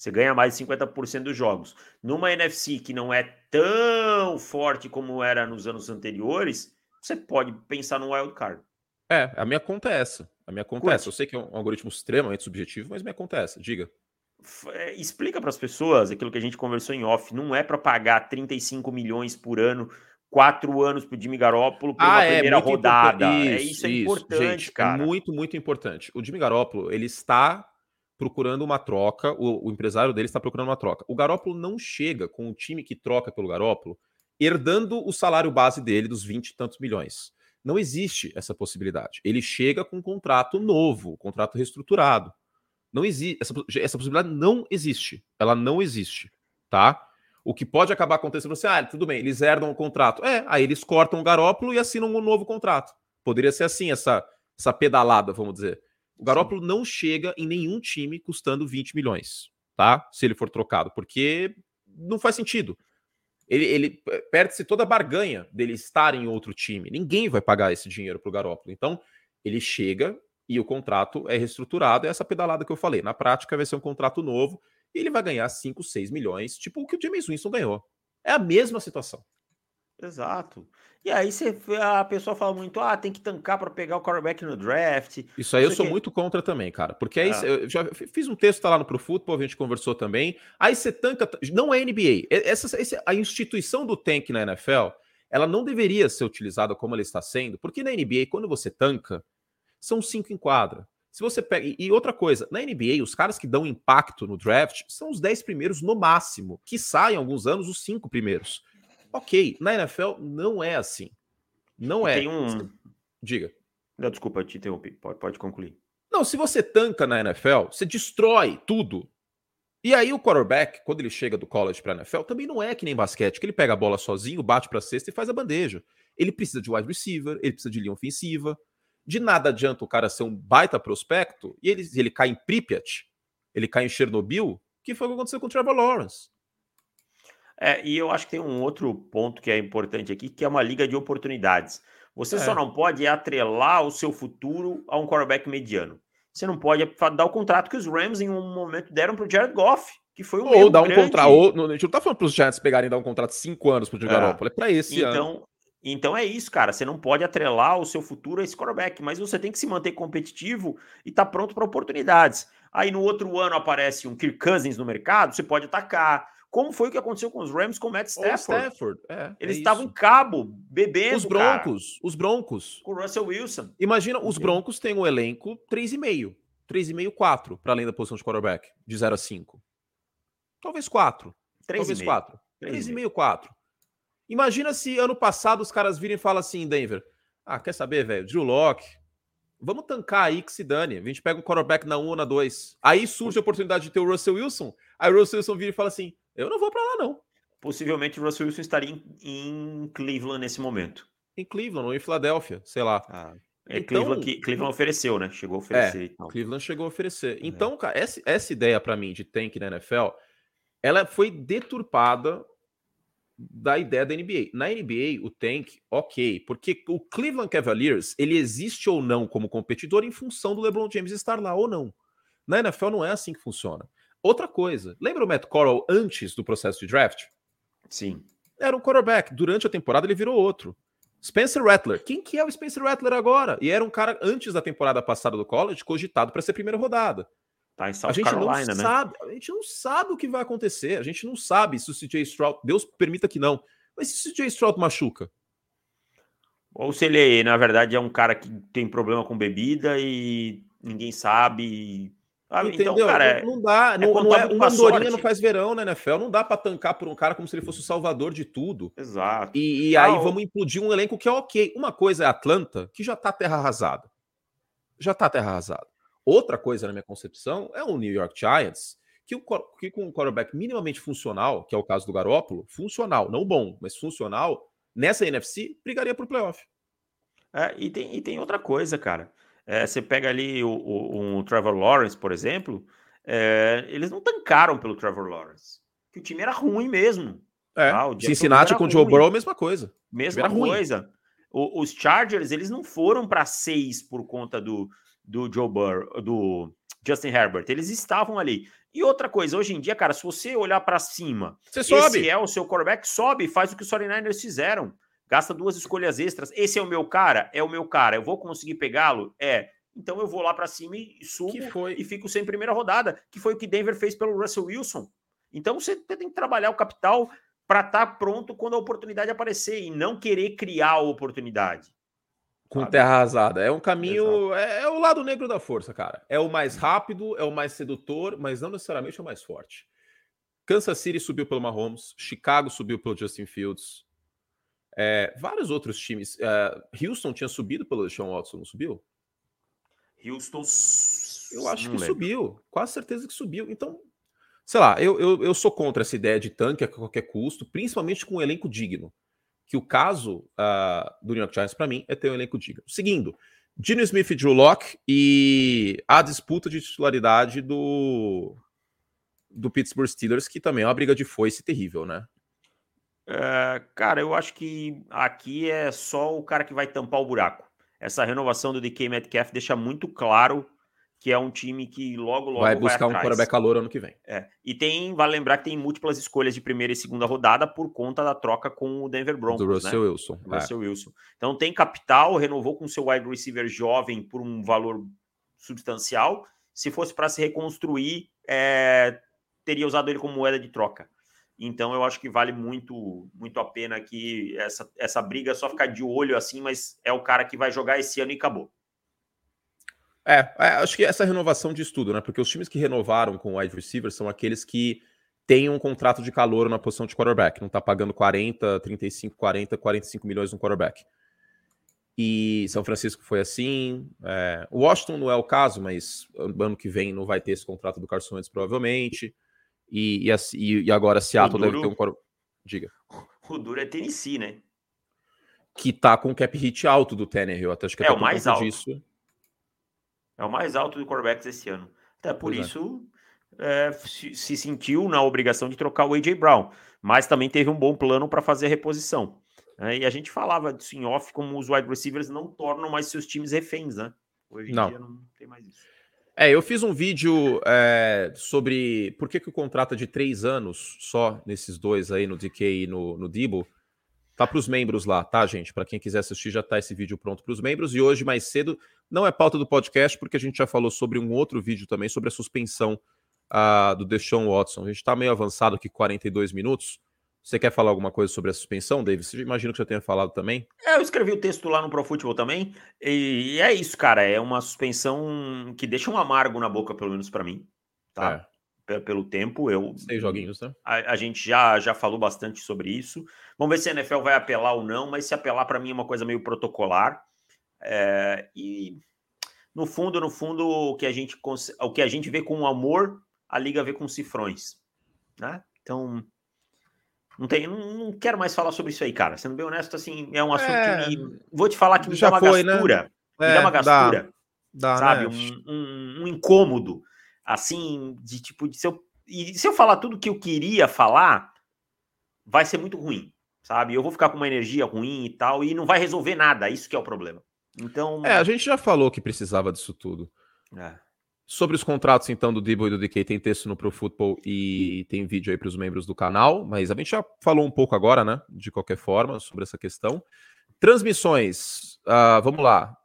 Você ganha mais de 50% dos jogos. Numa NFC que não é tão forte como era nos anos anteriores, você pode pensar no wild card. É, a minha conta é essa. A minha conta é essa. Eu sei que é um algoritmo extremamente subjetivo, mas minha conta é essa. Diga. É, explica para as pessoas aquilo que a gente conversou em off. Não é para pagar 35 milhões por ano, quatro anos para o Jimmy Garoppolo por ah, uma é, primeira rodada. É, isso, é isso, é importante, gente, cara. É muito, muito importante. O Jimmy Garoppolo, ele está procurando uma troca, o, o, empresário dele está procurando uma troca. O Garópolo não chega com o time que troca pelo Garópolo herdando o salário base dele dos 20 e tantos milhões. Não existe essa possibilidade. Ele chega com um contrato novo, um contrato reestruturado. Não existe essa, essa possibilidade não existe. Ela não existe, tá? O que pode acabar acontecendo assim, ah, tudo bem, eles herdam o contrato. É, aí eles cortam o Garópolo e assinam um novo contrato. Poderia ser assim essa essa pedalada, vamos dizer. O Garópolo não chega em nenhum time custando 20 milhões, tá? Se ele for trocado, porque não faz sentido. Ele, ele perde-se toda a barganha dele estar em outro time. Ninguém vai pagar esse dinheiro para o Garópolo. Então, ele chega e o contrato é reestruturado. É essa pedalada que eu falei. Na prática, vai ser um contrato novo e ele vai ganhar 5, 6 milhões, tipo o que o James Winston ganhou. É a mesma situação. Exato. E aí você, a pessoa fala muito, ah, tem que tancar para pegar o quarterback no draft. Isso aí eu sou que... muito contra também, cara. Porque aí é. eu já fiz um texto tá lá no Pro Football, a gente conversou também. Aí você tanca, não é NBA. Essa, essa, a instituição do tank na NFL, ela não deveria ser utilizada como ela está sendo, porque na NBA, quando você tanca, são cinco em quadra. Se você pega. E outra coisa, na NBA, os caras que dão impacto no draft são os dez primeiros no máximo, que saem alguns anos os cinco primeiros. Ok, na NFL não é assim. Não é. Tem um. Diga. Não, desculpa, te interrompi. Pode, pode concluir. Não, se você tanca na NFL, você destrói tudo. E aí o quarterback, quando ele chega do college para a NFL, também não é que nem basquete, que ele pega a bola sozinho, bate para a cesta e faz a bandeja. Ele precisa de wide receiver, ele precisa de linha ofensiva. De nada adianta o cara ser um baita prospecto e ele, ele cai em Pripyat, ele cai em Chernobyl, que foi o que aconteceu com o Trevor Lawrence. É, e eu acho que tem um outro ponto que é importante aqui, que é uma liga de oportunidades. Você é. só não pode atrelar o seu futuro a um quarterback mediano. Você não pode dar o contrato que os Rams em um momento deram para o Jared Goff, que foi um Ou dar um contrato. Ou, a gente não tá falando para os Giants pegarem e dar um contrato de cinco anos para o Jared é. é para esse então, ano. Então é isso, cara. Você não pode atrelar o seu futuro a esse quarterback, mas você tem que se manter competitivo e estar tá pronto para oportunidades. Aí no outro ano aparece um Kirk Cousins no mercado, você pode atacar como foi o que aconteceu com os Rams com o Matt Stafford. Stafford. É, Eles é estavam em cabo, bebendo. Os Broncos, cara. os Broncos. Com o Russell Wilson. Imagina, os Broncos têm um elenco 3,5. 3,5, 4, para além da posição de quarterback, de 0 a 5. Talvez 4. 3 talvez 4. 3,5, 4. Imagina se ano passado os caras virem e falam assim, Denver. Ah, quer saber, velho? Drew Locke, vamos tancar aí que se dane. A gente pega o quarterback na 1 ou na 2. Aí surge a oportunidade de ter o Russell Wilson. Aí o Russell Wilson vira e fala assim: eu não vou para lá, não. Possivelmente o Russell Wilson estaria em, em, Cleveland nesse momento. Em Cleveland ou em Filadélfia, sei lá. Ah, é então, Cleveland, que, Cleveland ofereceu, né? Chegou a oferecer. É, então. Cleveland chegou a oferecer. É. Então, cara, essa, essa ideia para mim de tank na NFL, ela foi deturpada da ideia da NBA. Na NBA, o tank, ok, porque o Cleveland Cavaliers, ele existe ou não como competidor em função do LeBron James estar lá ou não. Na NFL não é assim que funciona. Outra coisa, lembra o Matt Corral antes do processo de draft? Sim. Era um quarterback. Durante a temporada ele virou outro. Spencer Rattler. Quem que é o Spencer Rattler agora? E era um cara antes da temporada passada do college cogitado para ser primeira rodada. Tá em South a gente Carolina, não né? sabe, a gente não sabe o que vai acontecer. A gente não sabe se o CJ Stroud, Deus permita que não. Mas se o CJ Stroud machuca, ou se ele, na verdade, é um cara que tem problema com bebida e ninguém sabe, ah, Entendeu? Então, cara, é, não dá, é não, não é, uma andorinha não faz verão né, NFL, não dá para tancar por um cara como se ele fosse o salvador de tudo. Exato. E, e aí vamos implodir um elenco que é ok. Uma coisa é Atlanta, que já tá terra arrasada. Já tá terra arrasada. Outra coisa, na minha concepção, é o New York Giants, que, o, que com um quarterback minimamente funcional, que é o caso do Garópolo, funcional, não bom, mas funcional, nessa NFC, brigaria pro playoff. É, e, tem, e tem outra coisa, cara. É, você pega ali o, o, o, Trevor Lawrence, por exemplo, é, eles não tancaram pelo Trevor Lawrence. Que o time era ruim mesmo. É, tá? Cincinnati com o Joe Burrow, mesma coisa. Mesma coisa. O, os Chargers, eles não foram para seis por conta do, do Joe Burrow, do, Justin Herbert. Eles estavam ali. E outra coisa, hoje em dia, cara, se você olhar para cima, você sobe. é o seu quarterback, sobe, faz o que os 49ers fizeram. Gasta duas escolhas extras. Esse é o meu cara? É o meu cara. Eu vou conseguir pegá-lo? É. Então eu vou lá para cima e subo e fico sem primeira rodada, que foi o que Denver fez pelo Russell Wilson. Então você tem que trabalhar o capital para estar tá pronto quando a oportunidade aparecer e não querer criar a oportunidade. Com sabe? terra arrasada. É um caminho. É, é, o lado negro da força, cara. É o mais rápido, é o mais sedutor, mas não necessariamente é o mais forte. Kansas City subiu pelo Mahomes, Chicago subiu pelo Justin Fields. É, vários outros times. É, Houston tinha subido pelo Sean Watson, não subiu? Houston. Eu acho que lembro. subiu. Quase certeza que subiu. Então, sei lá, eu, eu, eu sou contra essa ideia de tanque a qualquer custo, principalmente com um elenco digno que o caso uh, do New York Giants, para mim, é ter um elenco digno. Seguindo, Gino Smith e Drew Locke e a disputa de titularidade do, do Pittsburgh Steelers, que também é uma briga de foice terrível, né? É, cara, eu acho que aqui é só o cara que vai tampar o buraco. Essa renovação do DK Metcalf deixa muito claro que é um time que logo, logo vai buscar vai um quarterback calor ano que vem. É. E tem, vale lembrar que tem múltiplas escolhas de primeira e segunda rodada por conta da troca com o Denver Broncos, do Russell né? Wilson. Do Russell é. Wilson. Então tem capital, renovou com seu wide receiver jovem por um valor substancial. Se fosse para se reconstruir, é, teria usado ele como moeda de troca. Então eu acho que vale muito, muito a pena que essa, essa briga só ficar de olho assim, mas é o cara que vai jogar esse ano e acabou. É, é, acho que essa renovação de estudo, né? Porque os times que renovaram com wide receiver são aqueles que têm um contrato de calor na posição de quarterback, não tá pagando 40, 35, 40, 45 milhões no quarterback. E São Francisco foi assim. É, Washington não é o caso, mas ano que vem não vai ter esse contrato do Carson Wentz, provavelmente. E, e, e agora Seattle deve ter um quarterback. Diga. O duro é Tennessee, né? Que tá com o cap hit alto do Tannehill. Até acho que é o mais alto. Disso. É o mais alto de quarterbacks esse ano. Até por pois é. isso é. É, se, se, sentiu na obrigação de trocar o A.J. Brown, mas também teve um bom plano para fazer a reposição. É, e a gente falava disso em off, como os wide receivers não tornam mais seus times reféns, né? Hoje em não. dia não tem mais isso. É, eu fiz um vídeo é, sobre por que, que o contrato é de três anos só nesses dois aí, no DK e no, no Debo. Tá para os membros lá, tá, gente? Para quem quiser assistir, já tá esse vídeo pronto para os membros. E hoje, mais cedo, não é pauta do podcast, porque a gente já falou sobre um outro vídeo também, sobre a suspensão uh, do Deshaun Watson. A gente está meio avançado aqui, 42 minutos. Você quer falar alguma coisa sobre a suspensão, David? Você imagina que já tenha falado também? É, eu escrevi o texto lá no Pro Football também. E é isso, cara. É uma suspensão que deixa um amargo na boca, pelo menos para mim. Tá? É pelo tempo. Eu, Seis joguinhos, né? A, a, gente já, já falou bastante sobre isso. Vamos ver se a NFL vai apelar ou não, mas se apelar, para mim, é uma coisa meio protocolar. É, e no fundo, no fundo, o que a gente o que a gente vê com amor, a liga vê com cifrões, né? Então, não tem, não, não quero mais falar sobre isso aí, cara. Sendo bem honesto, assim, é um assunto é, que me, vou te falar que me dá uma foi, né? gastura, né? me é, dá uma gastura, dá, dá, sabe, né? um, um, um, incômodo, assim, de tipo, de se eu e se eu falar tudo que eu queria falar, vai ser muito ruim, sabe? Eu vou ficar com uma energia ruim e tal, e não vai resolver nada. Isso que é o problema. Então. É, a gente já falou que precisava disso tudo. É. Sobre os contratos, então, do Debo e do DK, tem texto no Pro Football e tem vídeo aí para os membros do canal, mas a gente já falou um pouco agora, né? De qualquer forma, sobre essa questão. Transmissões, uh, vamos lá.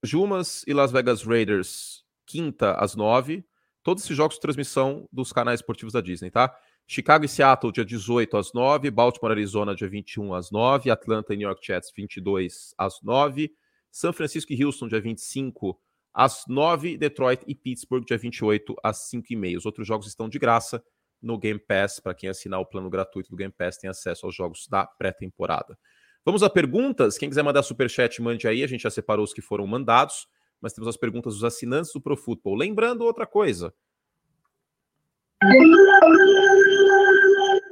Jumas e Las Vegas Raiders, quinta às nove. Todos esses jogos de transmissão dos canais esportivos da Disney, tá? Chicago e Seattle, dia 18 às 9, Baltimore, Arizona, dia 21 às 9, Atlanta e New York Jets, 22 às 9, São Francisco e Houston, dia 25 às 9, Detroit e Pittsburgh, dia 28 às 5 e meia. Os outros jogos estão de graça no Game Pass. Para quem assinar o plano gratuito do Game Pass, tem acesso aos jogos da pré-temporada. Vamos a perguntas. Quem quiser mandar superchat, mande aí. A gente já separou os que foram mandados, mas temos as perguntas dos assinantes do Pro Football. Lembrando outra coisa.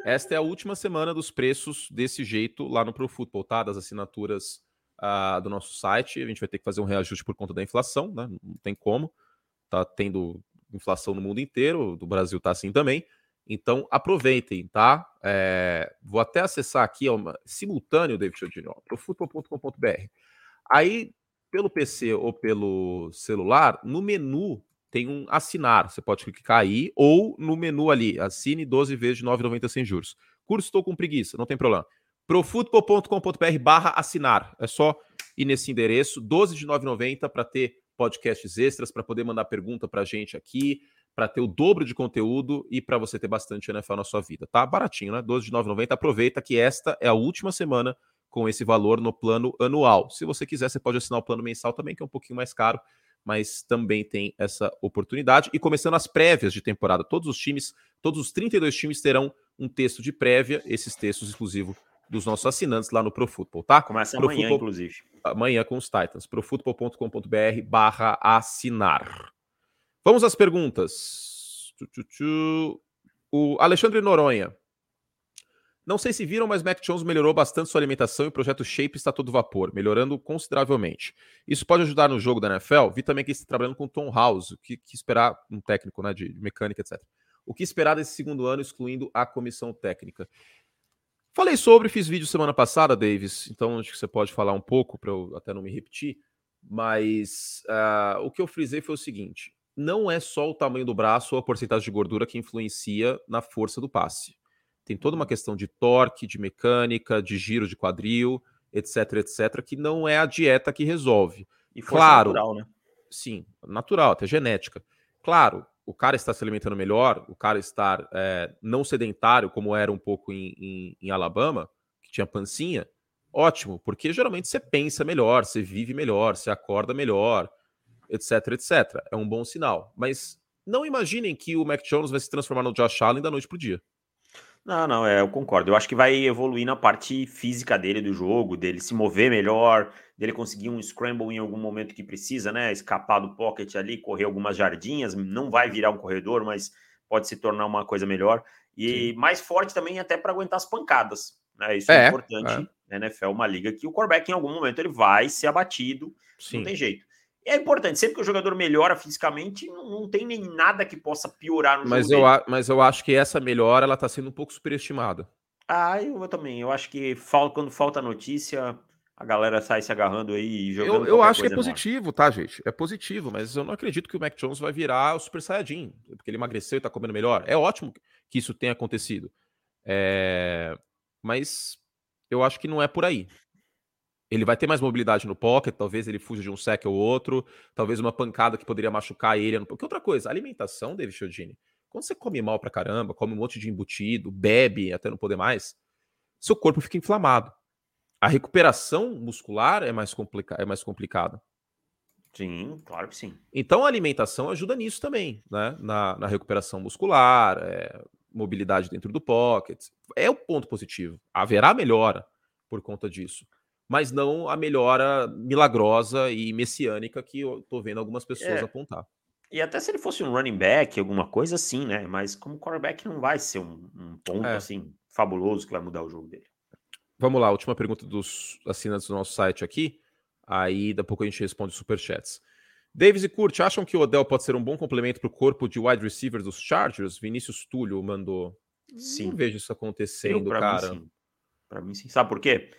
Esta é a última semana dos preços desse jeito lá no Pro Football, tá? Das assinaturas uh, do nosso site. A gente vai ter que fazer um reajuste por conta da inflação, né? Não tem como. Tá tendo inflação no mundo inteiro, do Brasil tá assim também. Então aproveitem, tá? É, vou até acessar aqui, ó, uma, simultâneo, David Chodinho, profutbol.com.br. Aí, pelo PC ou pelo celular, no menu tem um assinar. Você pode clicar aí ou no menu ali, assine 12 vezes de 9,90 sem juros. Curso estou com preguiça, não tem problema. profutbol.com.br barra assinar. É só ir nesse endereço, 12 de 9,90 para ter podcasts extras, para poder mandar pergunta para a gente aqui, para ter o dobro de conteúdo e para você ter bastante NFL na sua vida. Tá baratinho, né? 12 de 9,90. Aproveita que esta é a última semana com esse valor no plano anual. Se você quiser, você pode assinar o plano mensal também, que é um pouquinho mais caro, mas também tem essa oportunidade. E começando as prévias de temporada, todos os times, todos os 32 times terão um texto de prévia, esses textos exclusivos dos nossos assinantes lá no Pro Football, tá? Começa Pro amanhã, Football, inclusive. Amanhã com os Titans. profutbol.com.br barra assinar. Vamos às perguntas. O Alexandre Noronha. Não sei se viram, mas Mac Jones melhorou bastante sua alimentação e o projeto Shape está todo vapor, melhorando consideravelmente. Isso pode ajudar no jogo da NFL? Vi também que está trabalhando com Tom House, o que, que, esperar um técnico né, de, de mecânica, etc. O que esperar desse segundo ano, excluindo a comissão técnica? Falei sobre, fiz vídeo semana passada, Davis, então acho que você pode falar um pouco para eu até não me repetir. Mas uh, o que eu frisei foi o seguinte: não é só o tamanho do braço ou a porcentagem de gordura que influencia na força do passe tem toda uma questão de torque, de mecânica, de giro de quadril, etc, etc, que não é a dieta que resolve. E claro, natural, né? Sim, natural, até genética. Claro, o cara está se alimentando melhor, o cara estar é, não sedentário, como era um pouco em, em, em Alabama, que tinha pancinha, ótimo, porque geralmente você pensa melhor, você vive melhor, você acorda melhor, etc, etc. É um bom sinal. Mas não imaginem que o Mac Jones vai se transformar no Josh Allen da noite para o dia. Não, não, é, eu concordo. Eu acho que vai evoluir na parte física dele do jogo, dele se mover melhor, dele conseguir um scramble em algum momento que precisa, né? Escapar do pocket ali, correr algumas jardinhas. Não vai virar um corredor, mas pode se tornar uma coisa melhor. E Sim. mais forte também até para aguentar as pancadas. Né? Isso é, é importante. É. NFL é uma liga que o quarterback em algum momento ele vai ser abatido. Sim. Não tem jeito é importante, sempre que o jogador melhora fisicamente, não, não tem nem nada que possa piorar no mas jogo. Eu a, mas eu acho que essa melhora ela está sendo um pouco superestimada. Ah, eu, também. Eu acho que falta, quando falta notícia, a galera sai se agarrando aí e jogando. Eu, eu acho que é positivo, tá, gente? É positivo, mas eu não acredito que o Mac Jones vai virar o Super Saiyajin, porque ele emagreceu e tá comendo melhor. É ótimo que isso tenha acontecido. É... Mas eu acho que não é por aí. Ele vai ter mais mobilidade no pocket, talvez ele fuja de um sec ou outro, talvez uma pancada que poderia machucar ele. Porque outra coisa, alimentação, David Chiodini, quando você come mal pra caramba, come um monte de embutido, bebe até não poder mais, seu corpo fica inflamado. A recuperação muscular é mais, complica é mais complicada. Sim, claro que sim. Então a alimentação ajuda nisso também, né? Na, na recuperação muscular, é, mobilidade dentro do pocket. É o ponto positivo. Haverá melhora por conta disso mas não a melhora milagrosa e messiânica que eu tô vendo algumas pessoas é. apontar. E até se ele fosse um running back, alguma coisa assim, né? Mas como quarterback não vai ser um, um ponto é. assim fabuloso que vai mudar o jogo dele. Vamos lá, última pergunta dos assinantes do nosso site aqui. Aí, daqui a pouco a gente responde superchats. Davis e Kurt, acham que o Odell pode ser um bom complemento para o corpo de wide receivers dos Chargers? Vinícius Túlio mandou. Sim. Não vejo isso acontecendo, Eu, cara. Para mim, sim. Sabe por quê?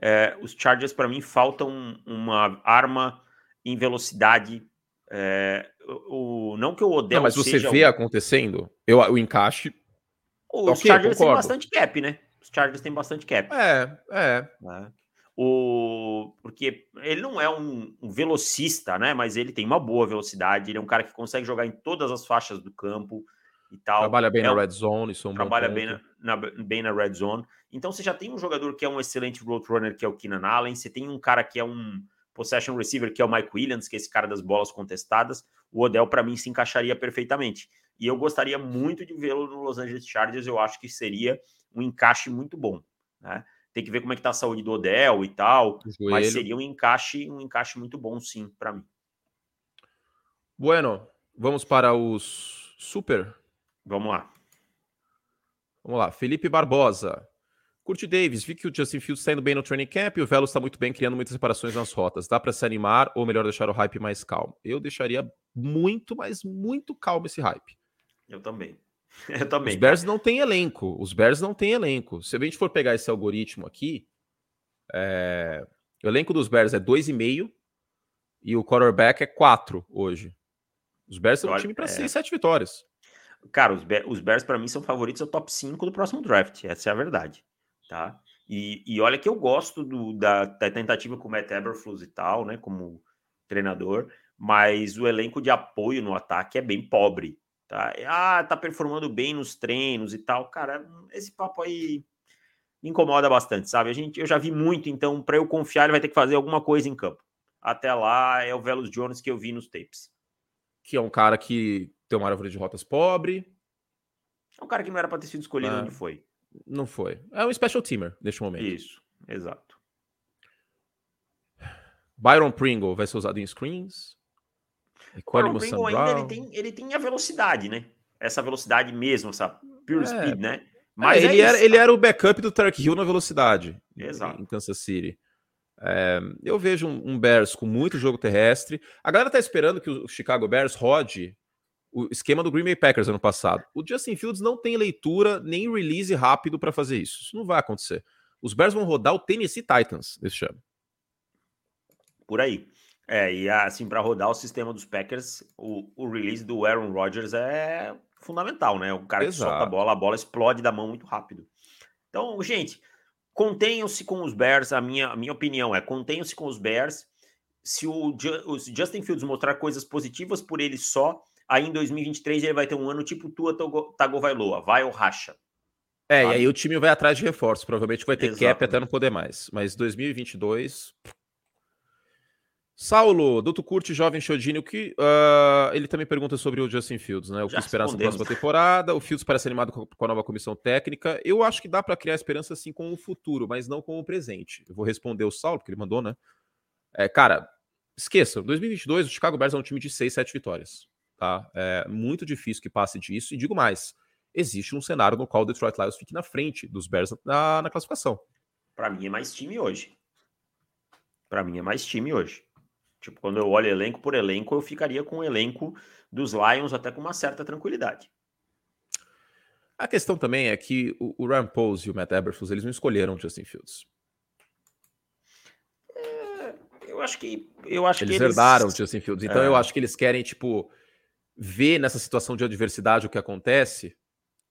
É, os Chargers, para mim, faltam uma arma em velocidade. É, o, não que o Odell. Não, mas você vê um... acontecendo eu, o encaixe. Os okay, Chargers têm bastante cap, né? Os Chargers têm bastante cap. É, é. é. O, porque ele não é um, um, velocista, né? Mas ele tem uma boa velocidade. Ele é um cara que consegue jogar em todas as faixas do campo e tal. Trabalha bem é na red zone, isso é um Trabalha bem na, na, bem na red zone. Então você já tem um jogador que é um excelente road runner, que é o Keenan Allen. Você tem um cara que é um possession receiver, que é o Mike Williams, que é esse cara das bolas contestadas. O Odell, para mim, se encaixaria perfeitamente. E eu gostaria muito de vê-lo no Los Angeles Chargers. Eu acho que seria um encaixe muito bom. Né? Tem que ver como é que tá a saúde do Odell e tal. Mas seria um encaixe, um encaixe muito bom, sim, para mim. Bueno, vamos para os super Vamos lá. Vamos lá. Felipe Barbosa. Curte Davis, vi que o Justin Fields está indo bem no training camp e o Velo está muito bem criando muitas separações nas rotas. Dá para se animar ou melhor deixar o hype mais calmo? Eu deixaria muito, mas muito calmo esse hype. Eu também. Eu também. Os Bears não têm elenco. Os Bears não têm elenco. Se a gente for pegar esse algoritmo aqui, é... o elenco dos Bears é 2,5 e o quarterback é 4 hoje. Os Bears são um time para é... 6, 7 vitórias. Cara, os, Be os Bears para mim são favoritos ao top 5 do próximo draft. Essa é a verdade, tá? E, e olha que eu gosto do, da, da, tentativa com o Matt Eberflus e tal, né, como treinador, mas o elenco de apoio no ataque é bem pobre, tá? Ah, tá performando bem nos treinos e tal. Cara, esse papo aí me incomoda bastante, sabe? A gente, eu já vi muito, então para eu confiar ele vai ter que fazer alguma coisa em campo. Até lá é o Velos Jones que eu vi nos tapes. Que é um cara que tem uma árvore de rotas pobre. É um cara que não era para ter sido escolhido é. onde foi. Não foi. É um special teamer neste momento. Isso, exato. Byron Pringle vai ser usado em screens. Byron Pringle ainda ele tem, ele tem a velocidade, né? Essa velocidade mesmo, essa pure é. speed, né? É, Mas é, ele, era, ele era o backup do Tark Hill na velocidade. Exato. Em Kansas City. É, eu vejo um, um, Bears com muito jogo terrestre. A galera tá esperando que o Chicago Bears rode o esquema do Green Bay Packers ano passado. O Justin Fields não tem leitura nem release rápido para fazer isso. Isso não vai acontecer. Os Bears vão rodar o Tennessee Titans desse ano. Por aí. É, e assim, para rodar o sistema dos Packers, o, o, release do Aaron Rodgers é fundamental, né? O cara Exato. que solta a bola, a bola explode da mão muito rápido. Então, gente, contenham-se com os Bears. A minha, a minha opinião é contenham-se com os Bears. Se o, o Justin Fields mostrar coisas positivas por ele só, Aí em 2023 ele vai ter um ano tipo Tua Tagovailoa, vai ou racha. É, sabe? e aí o time vai atrás de reforços, provavelmente vai ter Exatamente. cap até não poder mais. Mas 2022 Saulo, Duto Curte, jovem Chodini, o que uh, ele também pergunta sobre o Justin Fields, né? O que esperar na próxima temporada? O Fields parece animado com a nova comissão técnica. Eu acho que dá para criar esperança assim com o futuro, mas não com o presente. Eu vou responder o Saulo, porque ele mandou, né? É, cara, esqueça, 2022 o Chicago Bears é um time de 6, 7 vitórias. Tá? É muito difícil que passe disso. E digo mais: existe um cenário no qual o Detroit Lions fique na frente dos Bears na, na classificação. Para mim é mais time hoje. Para mim é mais time hoje. Tipo, quando eu olho elenco por elenco, eu ficaria com o elenco dos Lions até com uma certa tranquilidade. A questão também é que o, o Ryan Pose e o Matt Eberflus, eles não escolheram o Justin Fields. É, eu acho que eu acho eles que eles herdaram o Justin Fields. Então é. eu acho que eles querem tipo ver nessa situação de adversidade o que acontece,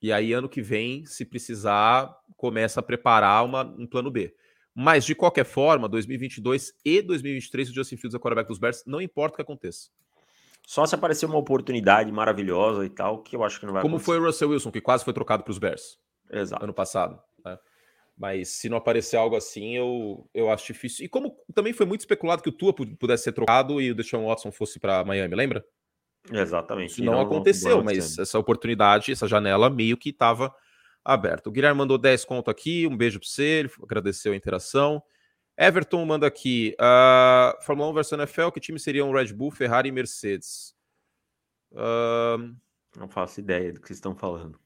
e aí ano que vem, se precisar, começa a preparar uma, um plano B. Mas, de qualquer forma, 2022 e 2023, o Justin Fields é quarterback dos Bears, não importa o que aconteça. Só se aparecer uma oportunidade maravilhosa e tal, que eu acho que não vai Como acontecer. foi o Russell Wilson, que quase foi trocado para os Bears. Exato. Ano passado. Né? Mas se não aparecer algo assim, eu, eu acho difícil. E como também foi muito especulado que o Tua pudesse ser trocado e o Deshaun Watson fosse para Miami, lembra? Exatamente. Isso não, não aconteceu, não mas essa oportunidade, essa janela meio que estava aberta. O Guilherme mandou 10 conto aqui, um beijo para você, ele agradeceu a interação. Everton manda aqui, uh, Fórmula 1 versus NFL, que time seriam Red Bull, Ferrari e Mercedes? Uh... Não faço ideia do que vocês estão falando.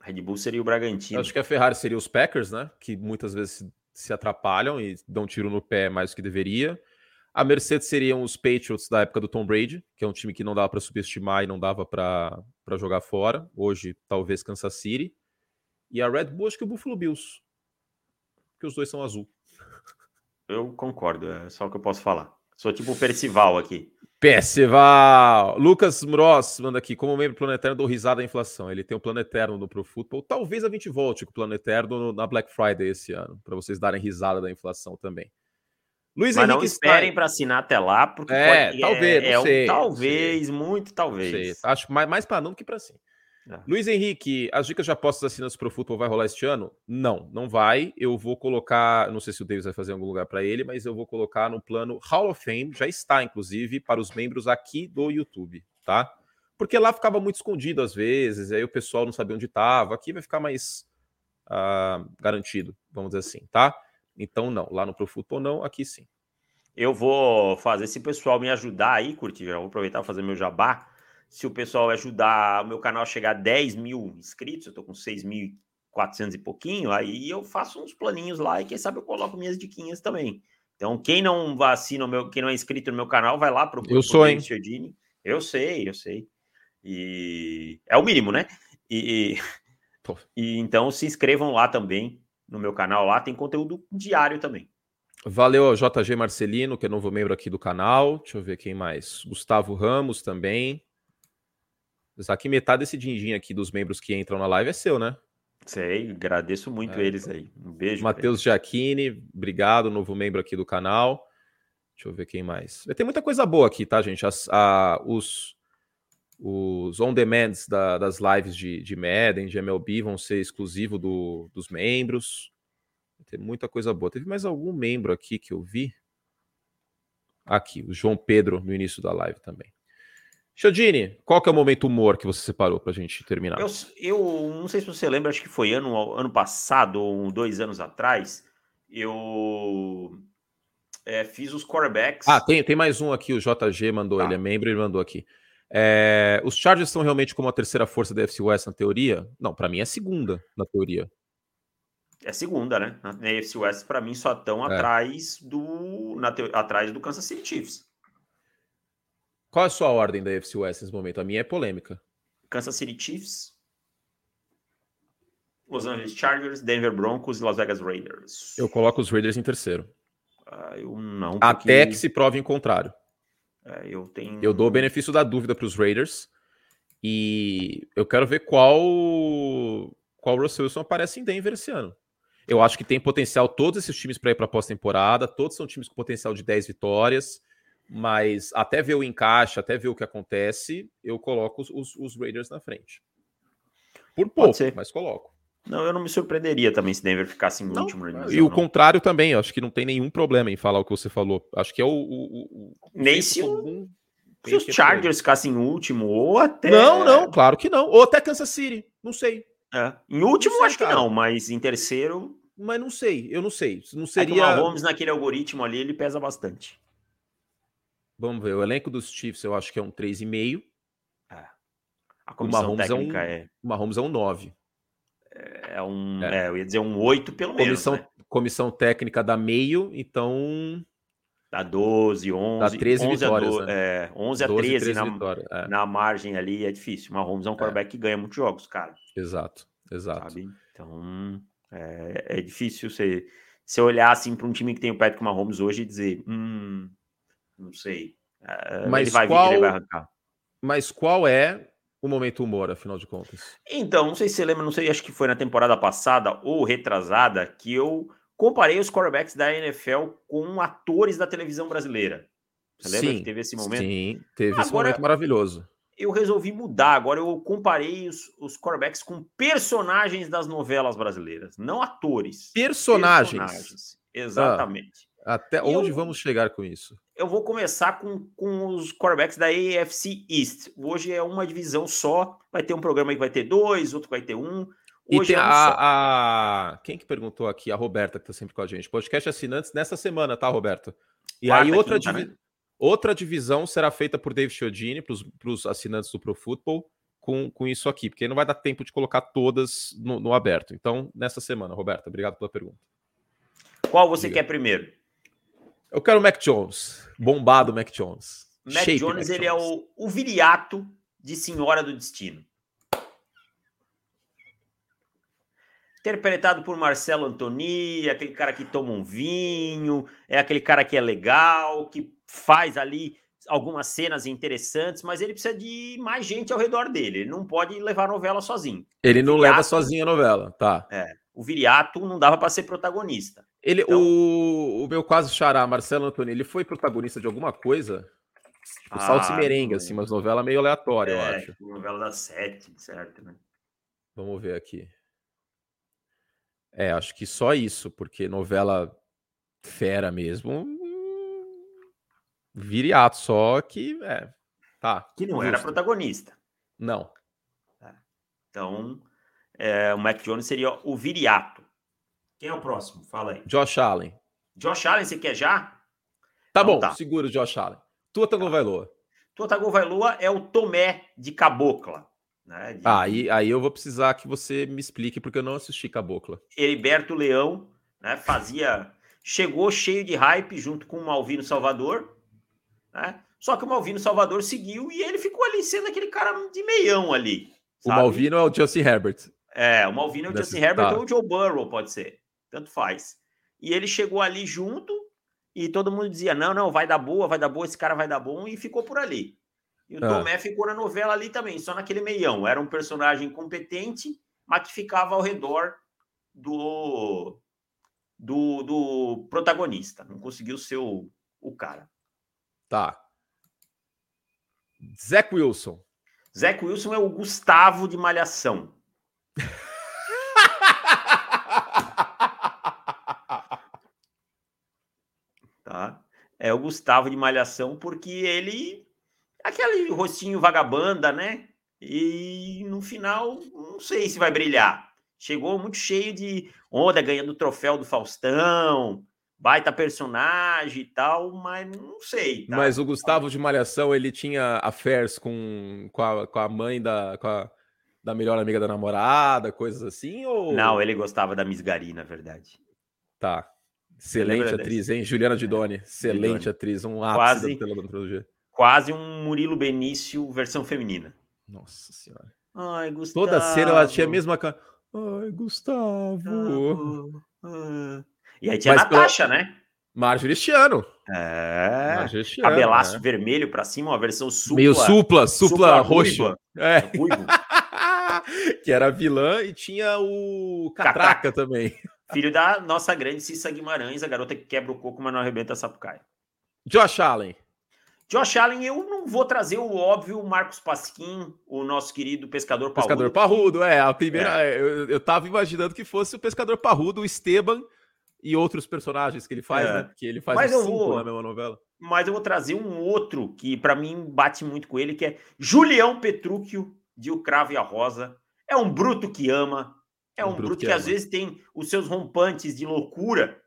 Red Bull seria o Bragantino. Acho que a Ferrari seria os Packers, né? Que muitas vezes se atrapalham e dão tiro no pé mais do que deveria. A Mercedes seriam os Patriots da época do Tom Brady, que é um time que não dava para subestimar e não dava para jogar fora. Hoje, talvez Kansas City. E a Red Bull, acho que o Buffalo Bills. Porque os dois são azul. Eu concordo, é só o que eu posso falar. Sou tipo o Percival aqui. Percival! Lucas Mross manda aqui, como membro planetário, dou risada da inflação. Ele tem o um plano eterno no Pro Football. Talvez a gente volte com o plano eterno na Black Friday esse ano, para vocês darem risada da inflação também. Luiz Mas Henrique não esperem para assinar até lá, porque é, pode, talvez, é, é um talvez, muito talvez. Acho mais, mais para não que para sim. É. Luiz Henrique, as dicas de apostas assinantes para o futebol vai rolar este ano? Não, não vai. Eu vou colocar, não sei se o Davis vai fazer algum lugar para ele, mas eu vou colocar no plano Hall of Fame, já está inclusive para os membros aqui do YouTube, tá? Porque lá ficava muito escondido às vezes, aí o pessoal não sabia onde estava. Aqui vai ficar mais uh, garantido, vamos dizer assim, tá? Então, não. Lá no Pro Football, não. Aqui sim. Eu vou fazer, se o pessoal me ajudar aí, curtir, já vou aproveitar para fazer meu jabá. Se o pessoal ajudar o meu canal a chegar a 10 mil inscritos, eu tô com 6.400 e pouquinho, aí eu faço uns planinhos lá e quem sabe eu coloco minhas diquinhas também. Então, quem não assina o meu, quem não é inscrito no meu canal, vai lá pro Eu sou, hein? Ciodini. Eu sei, eu sei. E é o mínimo, né? E, e, e então se inscrevam lá também no meu canal lá, tem conteúdo diário também. Valeu ao JG Marcelino, que é novo membro aqui do canal. Deixa eu ver quem mais. Gustavo Ramos também. Aqui metade desse din-din aqui dos membros que entram na live é seu, né? Sei, agradeço muito é, eles aí. Um beijo. Matheus Giacchini, obrigado, novo membro aqui do canal. Deixa eu ver quem mais. Ter muita coisa boa aqui, tá, gente? As, a, os, os on-demands da, das lives de, de Madden, de MLB, vão ser exclusivo do, dos membros. Ter muita coisa boa. Teve mais algum membro aqui que eu vi? Aqui, o João Pedro no início da live também. Chodini, qual que é o momento humor que você separou para a gente terminar? Eu, eu, não sei se você lembra, acho que foi ano, ano passado ou dois anos atrás, eu é, fiz os quarterbacks. Ah, tem, tem mais um aqui, o JG mandou, tá. ele é membro, ele mandou aqui. É, os Chargers são realmente como a terceira força da FC West na teoria? Não, para mim é segunda na teoria. É segunda, né? Na AFC West, para mim, só estão é. atrás do na te... atrás do Kansas City Chiefs. Qual é a sua ordem da AFC West nesse momento? A minha é polêmica. Kansas City Chiefs, Los Angeles Chargers, Denver Broncos e Las Vegas Raiders. Eu coloco os Raiders em terceiro. Ah, eu não. Porque... Até que se prove em contrário. É, eu tenho. Eu dou o benefício da dúvida para os Raiders. E eu quero ver qual qual Russell Wilson aparece em Denver esse ano. Eu acho que tem potencial todos esses times para ir para a pós-temporada. Todos são times com potencial de 10 vitórias. Mas até ver o encaixe, até ver o que acontece, eu coloco os, os, os Raiders na frente. Por pouco, mas coloco. Não, eu não me surpreenderia também se Denver ficasse em não, último. Divisão, e o não. contrário também, acho que não tem nenhum problema em falar o que você falou. Acho que é o. o, o Nem se, algum, se os Chargers ficassem em último, ou até. Não, não, claro que não. Ou até Kansas City, não sei. É. Em último, sei, acho cara. que não, mas em terceiro. Mas não sei, eu não sei. Não seria. É o Mahomes naquele algoritmo ali, ele pesa bastante. Vamos ver, o elenco dos Chiefs eu acho que é um 3,5. É. A comissão o Mahomes técnica é, um, é... O Mahomes é um 9. É, é um, é. é. eu ia dizer um 8 pelo comissão, menos, né? Comissão técnica dá meio, então... Dá 12, 11... Dá 13 11 vitórias, a, do, né? é, 11 a 12, 13, 13 na, é. na margem ali é difícil. Mahomes é um quarterback que ganha muitos jogos, cara. Exato, exato. Sabe? Então, é, é difícil você, você olhar assim para um time que tem o Patrick Mahomes hoje e dizer, hum, não sei. Mas ele vai qual, vir, ele vai arrancar. Mas qual é o momento humor, afinal de contas? Então, não sei se você lembra, não sei, acho que foi na temporada passada ou retrasada que eu comparei os quarterbacks da NFL com atores da televisão brasileira. Você lembra sim, que teve esse momento? Sim, teve Agora, esse momento maravilhoso. Eu resolvi mudar. Agora eu comparei os, os quarterbacks com personagens das novelas brasileiras, não atores. Personagens. personagens. Exatamente. Até onde eu, vamos chegar com isso? Eu vou começar com, com os quarterbacks da AFC East. Hoje é uma divisão só. Vai ter um programa que vai ter dois, outro vai ter um. Hoje e tem é um a, a, Quem que perguntou aqui? A Roberta, que está sempre com a gente. Podcast assinantes nessa semana, tá, Roberta? E Quarta, aí outra, quinta, divi... né? outra divisão será feita por David Chiodini para os assinantes do Pro Football com, com isso aqui, porque não vai dar tempo de colocar todas no, no aberto. Então, nessa semana, Roberta, obrigado pela pergunta. Qual você quer primeiro? Eu quero o Mac Jones. Bombado Mac Jones. Mac Shape Jones, Mac ele Jones. é o, o viriato de Senhora do Destino. Interpretado por Marcelo Antoni, aquele cara que toma um vinho, é aquele cara que é legal, que faz ali algumas cenas interessantes, mas ele precisa de mais gente ao redor dele. Ele não pode levar a novela sozinho. Ele não Viriato, leva sozinho a novela, tá? É. O Viriato não dava para ser protagonista. Ele, então, o, o meu quase xará, Marcelo Antônio, ele foi protagonista de alguma coisa? Tipo, ah, salto e merengue, assim, mas novela meio aleatória, é, eu acho. Novela da sete, certo, né? Vamos ver aqui. É, acho que só isso, porque novela fera mesmo. Viriato, só que é. Tá. Que não justo. era protagonista. Não. É. Então, é, o Mac Jones seria o Viriato. Quem é o próximo? Fala aí. Josh Allen. Josh Allen, você quer já? Tá então, bom, tá. segura o Josh Allen. Tua Tagovailoa. Tá. Tua Tagovailoa é o Tomé de Cabocla. Né? De... Ah, aí, aí eu vou precisar que você me explique, porque eu não assisti Cabocla. Heriberto Leão, né? Fazia... Chegou cheio de hype junto com o Malvino Salvador, né? Só que o Malvino Salvador seguiu e ele ficou ali sendo aquele cara de meião ali. Sabe? O Malvino é o Justin Herbert. É, o Malvino é o Justin Herbert tá. ou o Joe Burrow, pode ser tanto faz. E ele chegou ali junto, e todo mundo dizia: não, não, vai dar boa, vai dar boa, esse cara vai dar bom, e ficou por ali. E o ah. Tomé ficou na novela ali também, só naquele meião. Era um personagem competente, mas que ficava ao redor do, do, do protagonista. Não conseguiu ser o, o cara. Tá. Zach Wilson. Zach Wilson é o Gustavo de Malhação. tá? É o Gustavo de Malhação porque ele aquele rostinho vagabanda, né? E no final, não sei se vai brilhar. Chegou muito cheio de onda, ganhando o troféu do Faustão, baita personagem e tal, mas não sei. Tá? Mas o Gustavo de Malhação, ele tinha affairs com, com, a, com a mãe da, com a, da melhor amiga da namorada, coisas assim? Ou... Não, ele gostava da Miss Gari, na verdade. Tá. Excelente atriz, hein? Juliana Didoni. Excelente Didoni. atriz. Um ápice Quase... da teledramaturgia quase um Murilo Benício versão feminina. Nossa senhora. Ai, Gustavo. Toda cena ela tinha a mesma cara. Ai, Gustavo. Ah. E aí tinha Mas a Natasha, pela... né? Marjorie Stiano. É. Marjorie Cabelaço é. vermelho pra cima, uma versão supla. Meio supla, supla, supla roxa. É. que era vilã e tinha o Catraca, Catraca também. Filho da nossa grande Cissa Guimarães, a garota que quebra o coco, mas não arrebenta a sapucaia. Josh Allen. Josh Allen, eu não vou trazer o óbvio Marcos Pasquim, o nosso querido pescador parrudo. Pescador parrudo, é. A primeira, é. Eu, eu tava imaginando que fosse o pescador parrudo, o Esteban e outros personagens que ele faz, é. né? Que ele faz mas eu vou, na mesma novela. Mas eu vou trazer um outro que para mim bate muito com ele, que é Julião Petrúquio de O Cravo e a Rosa. É um bruto que ama, é um, um bruto, bruto, que, que às vezes tem os seus rompantes de loucura,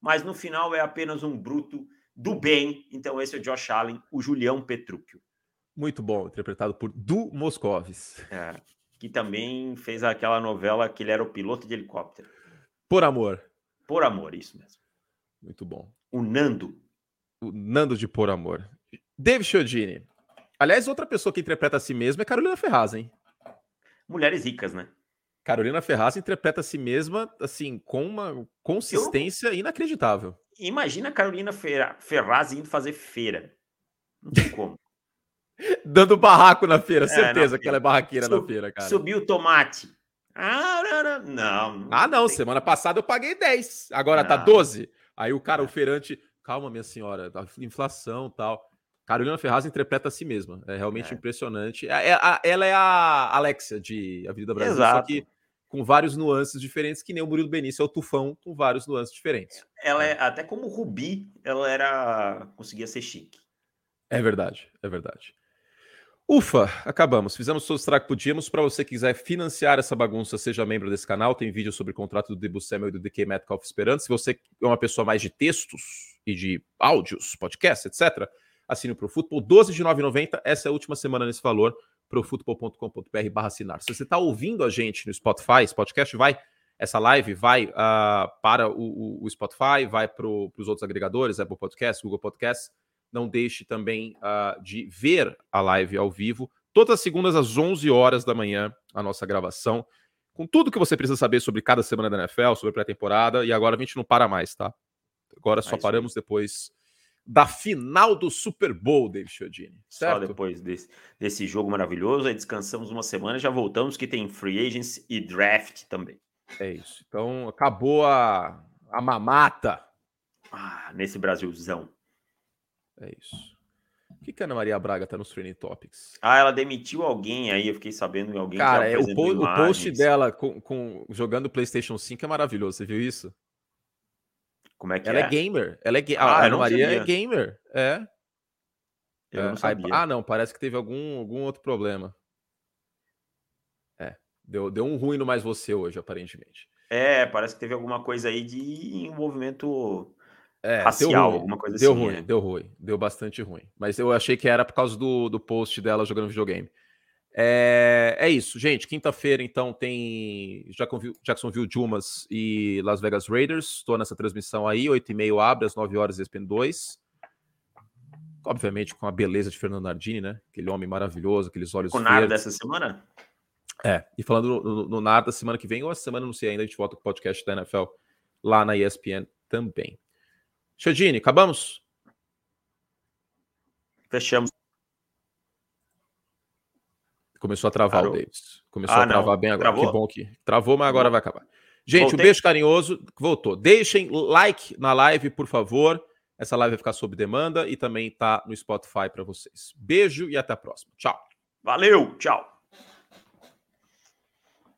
mas no final é apenas um bruto do bem. Então, esse é o Josh Allen, o Julião Petrúquio. Muito bom, interpretado por Du Moscovis. É, que também fez aquela novela que ele era o piloto de helicóptero. Por amor. Por amor, isso mesmo. Muito bom. O Nando. O Nando de Por Amor. David Chiodini. Aliás, outra pessoa que interpreta a si mesma é Carolina Ferraz, hein? Mulheres ricas, né? Carolina Ferraz interpreta a si mesma, assim, com uma consistência Eu... inacreditável. Imagina a Carolina Ferraz indo fazer feira. Não tem como. Dando barraco na feira, é, certeza que ela é barraqueira Sub, na feira, cara. Subiu o tomate. Ah, não, não. Ah, não. Semana passada eu paguei 10. Agora não. tá 12. Aí o cara, o feirante, calma, minha senhora, inflação tal. Carolina Ferraz interpreta a si mesma. É realmente é. impressionante. É, é, ela é a Alexia de Avenida Brasil, Exato. só que com vários nuances diferentes, que nem o Murilo Benício é o tufão com vários nuances diferentes. Ela é, até como Rubi, ela era conseguia ser chique. É verdade, é verdade. Ufa, acabamos. Fizemos todo o estrago que podíamos. Para você que quiser financiar essa bagunça, seja membro desse canal. Tem vídeo sobre o contrato do Debu Samuel e do DK Metcalf esperando. Se você é uma pessoa mais de textos e de áudios, podcast, etc., assine para o Futebol. 12 de 9,90. Essa é a última semana nesse valor profutbol.com.br barra assinar. Se você está ouvindo a gente no Spotify, esse podcast vai, essa live vai uh, para o, o, Spotify, vai para os outros agregadores, Apple Podcasts, Google Podcasts. Não deixe também uh, de ver a live ao vivo, todas as segundas às 11 horas da manhã, a nossa gravação, com tudo que você precisa saber sobre cada semana da NFL, sobre pré-temporada, e agora a gente não para mais, tá? Agora só paramos depois da final do Super Bowl, David Chiodini. Só depois desse, desse jogo maravilhoso, aí descansamos uma semana, já voltamos que tem free agents e draft também. É isso. Então acabou a, a mamata. Ah, nesse Brasilzão. É isso. O que, que a Ana Maria Braga tá nos Training Topics? Ah, ela demitiu alguém aí, eu fiquei sabendo de alguém Cara, é, o, po o post dela com, com, jogando PlayStation 5 é maravilhoso, você viu isso? Como é que ela é? é gamer. Ela é ga... ah, a Ana Maria sabia. é gamer. É. Eu é. não sabia. Ah, não, parece que teve algum, algum outro problema. É. Deu, deu um ruim no mais você hoje, aparentemente. É, parece que teve alguma coisa aí de envolvimento é, racial, alguma coisa deu assim. Ruim, é. Deu ruim, deu bastante ruim. Mas eu achei que era por causa do, do post dela jogando videogame. É, é isso, gente. Quinta-feira, então, tem Jacksonville Jumas e Las Vegas Raiders. Estou nessa transmissão aí, 8h30 abre, às 9 horas ESPN 2. Obviamente com a beleza de Fernando Nardini, né? Aquele homem maravilhoso, aqueles olhos Com nada dessa semana? É, e falando no, no, no semana que vem, ou a semana, não sei ainda, a gente volta com o podcast da NFL lá na ESPN também. Chodini, acabamos? Fechamos. Começou a travar Parou. o Davis. Começou ah, a travar não. bem agora. Travou? Que bom que travou, mas agora vai acabar. Gente, Voltei. um beijo carinhoso. Voltou. Deixem like na live, por favor. Essa live vai ficar sob demanda e também tá no Spotify para vocês. Beijo e até a próxima. Tchau. Valeu, tchau.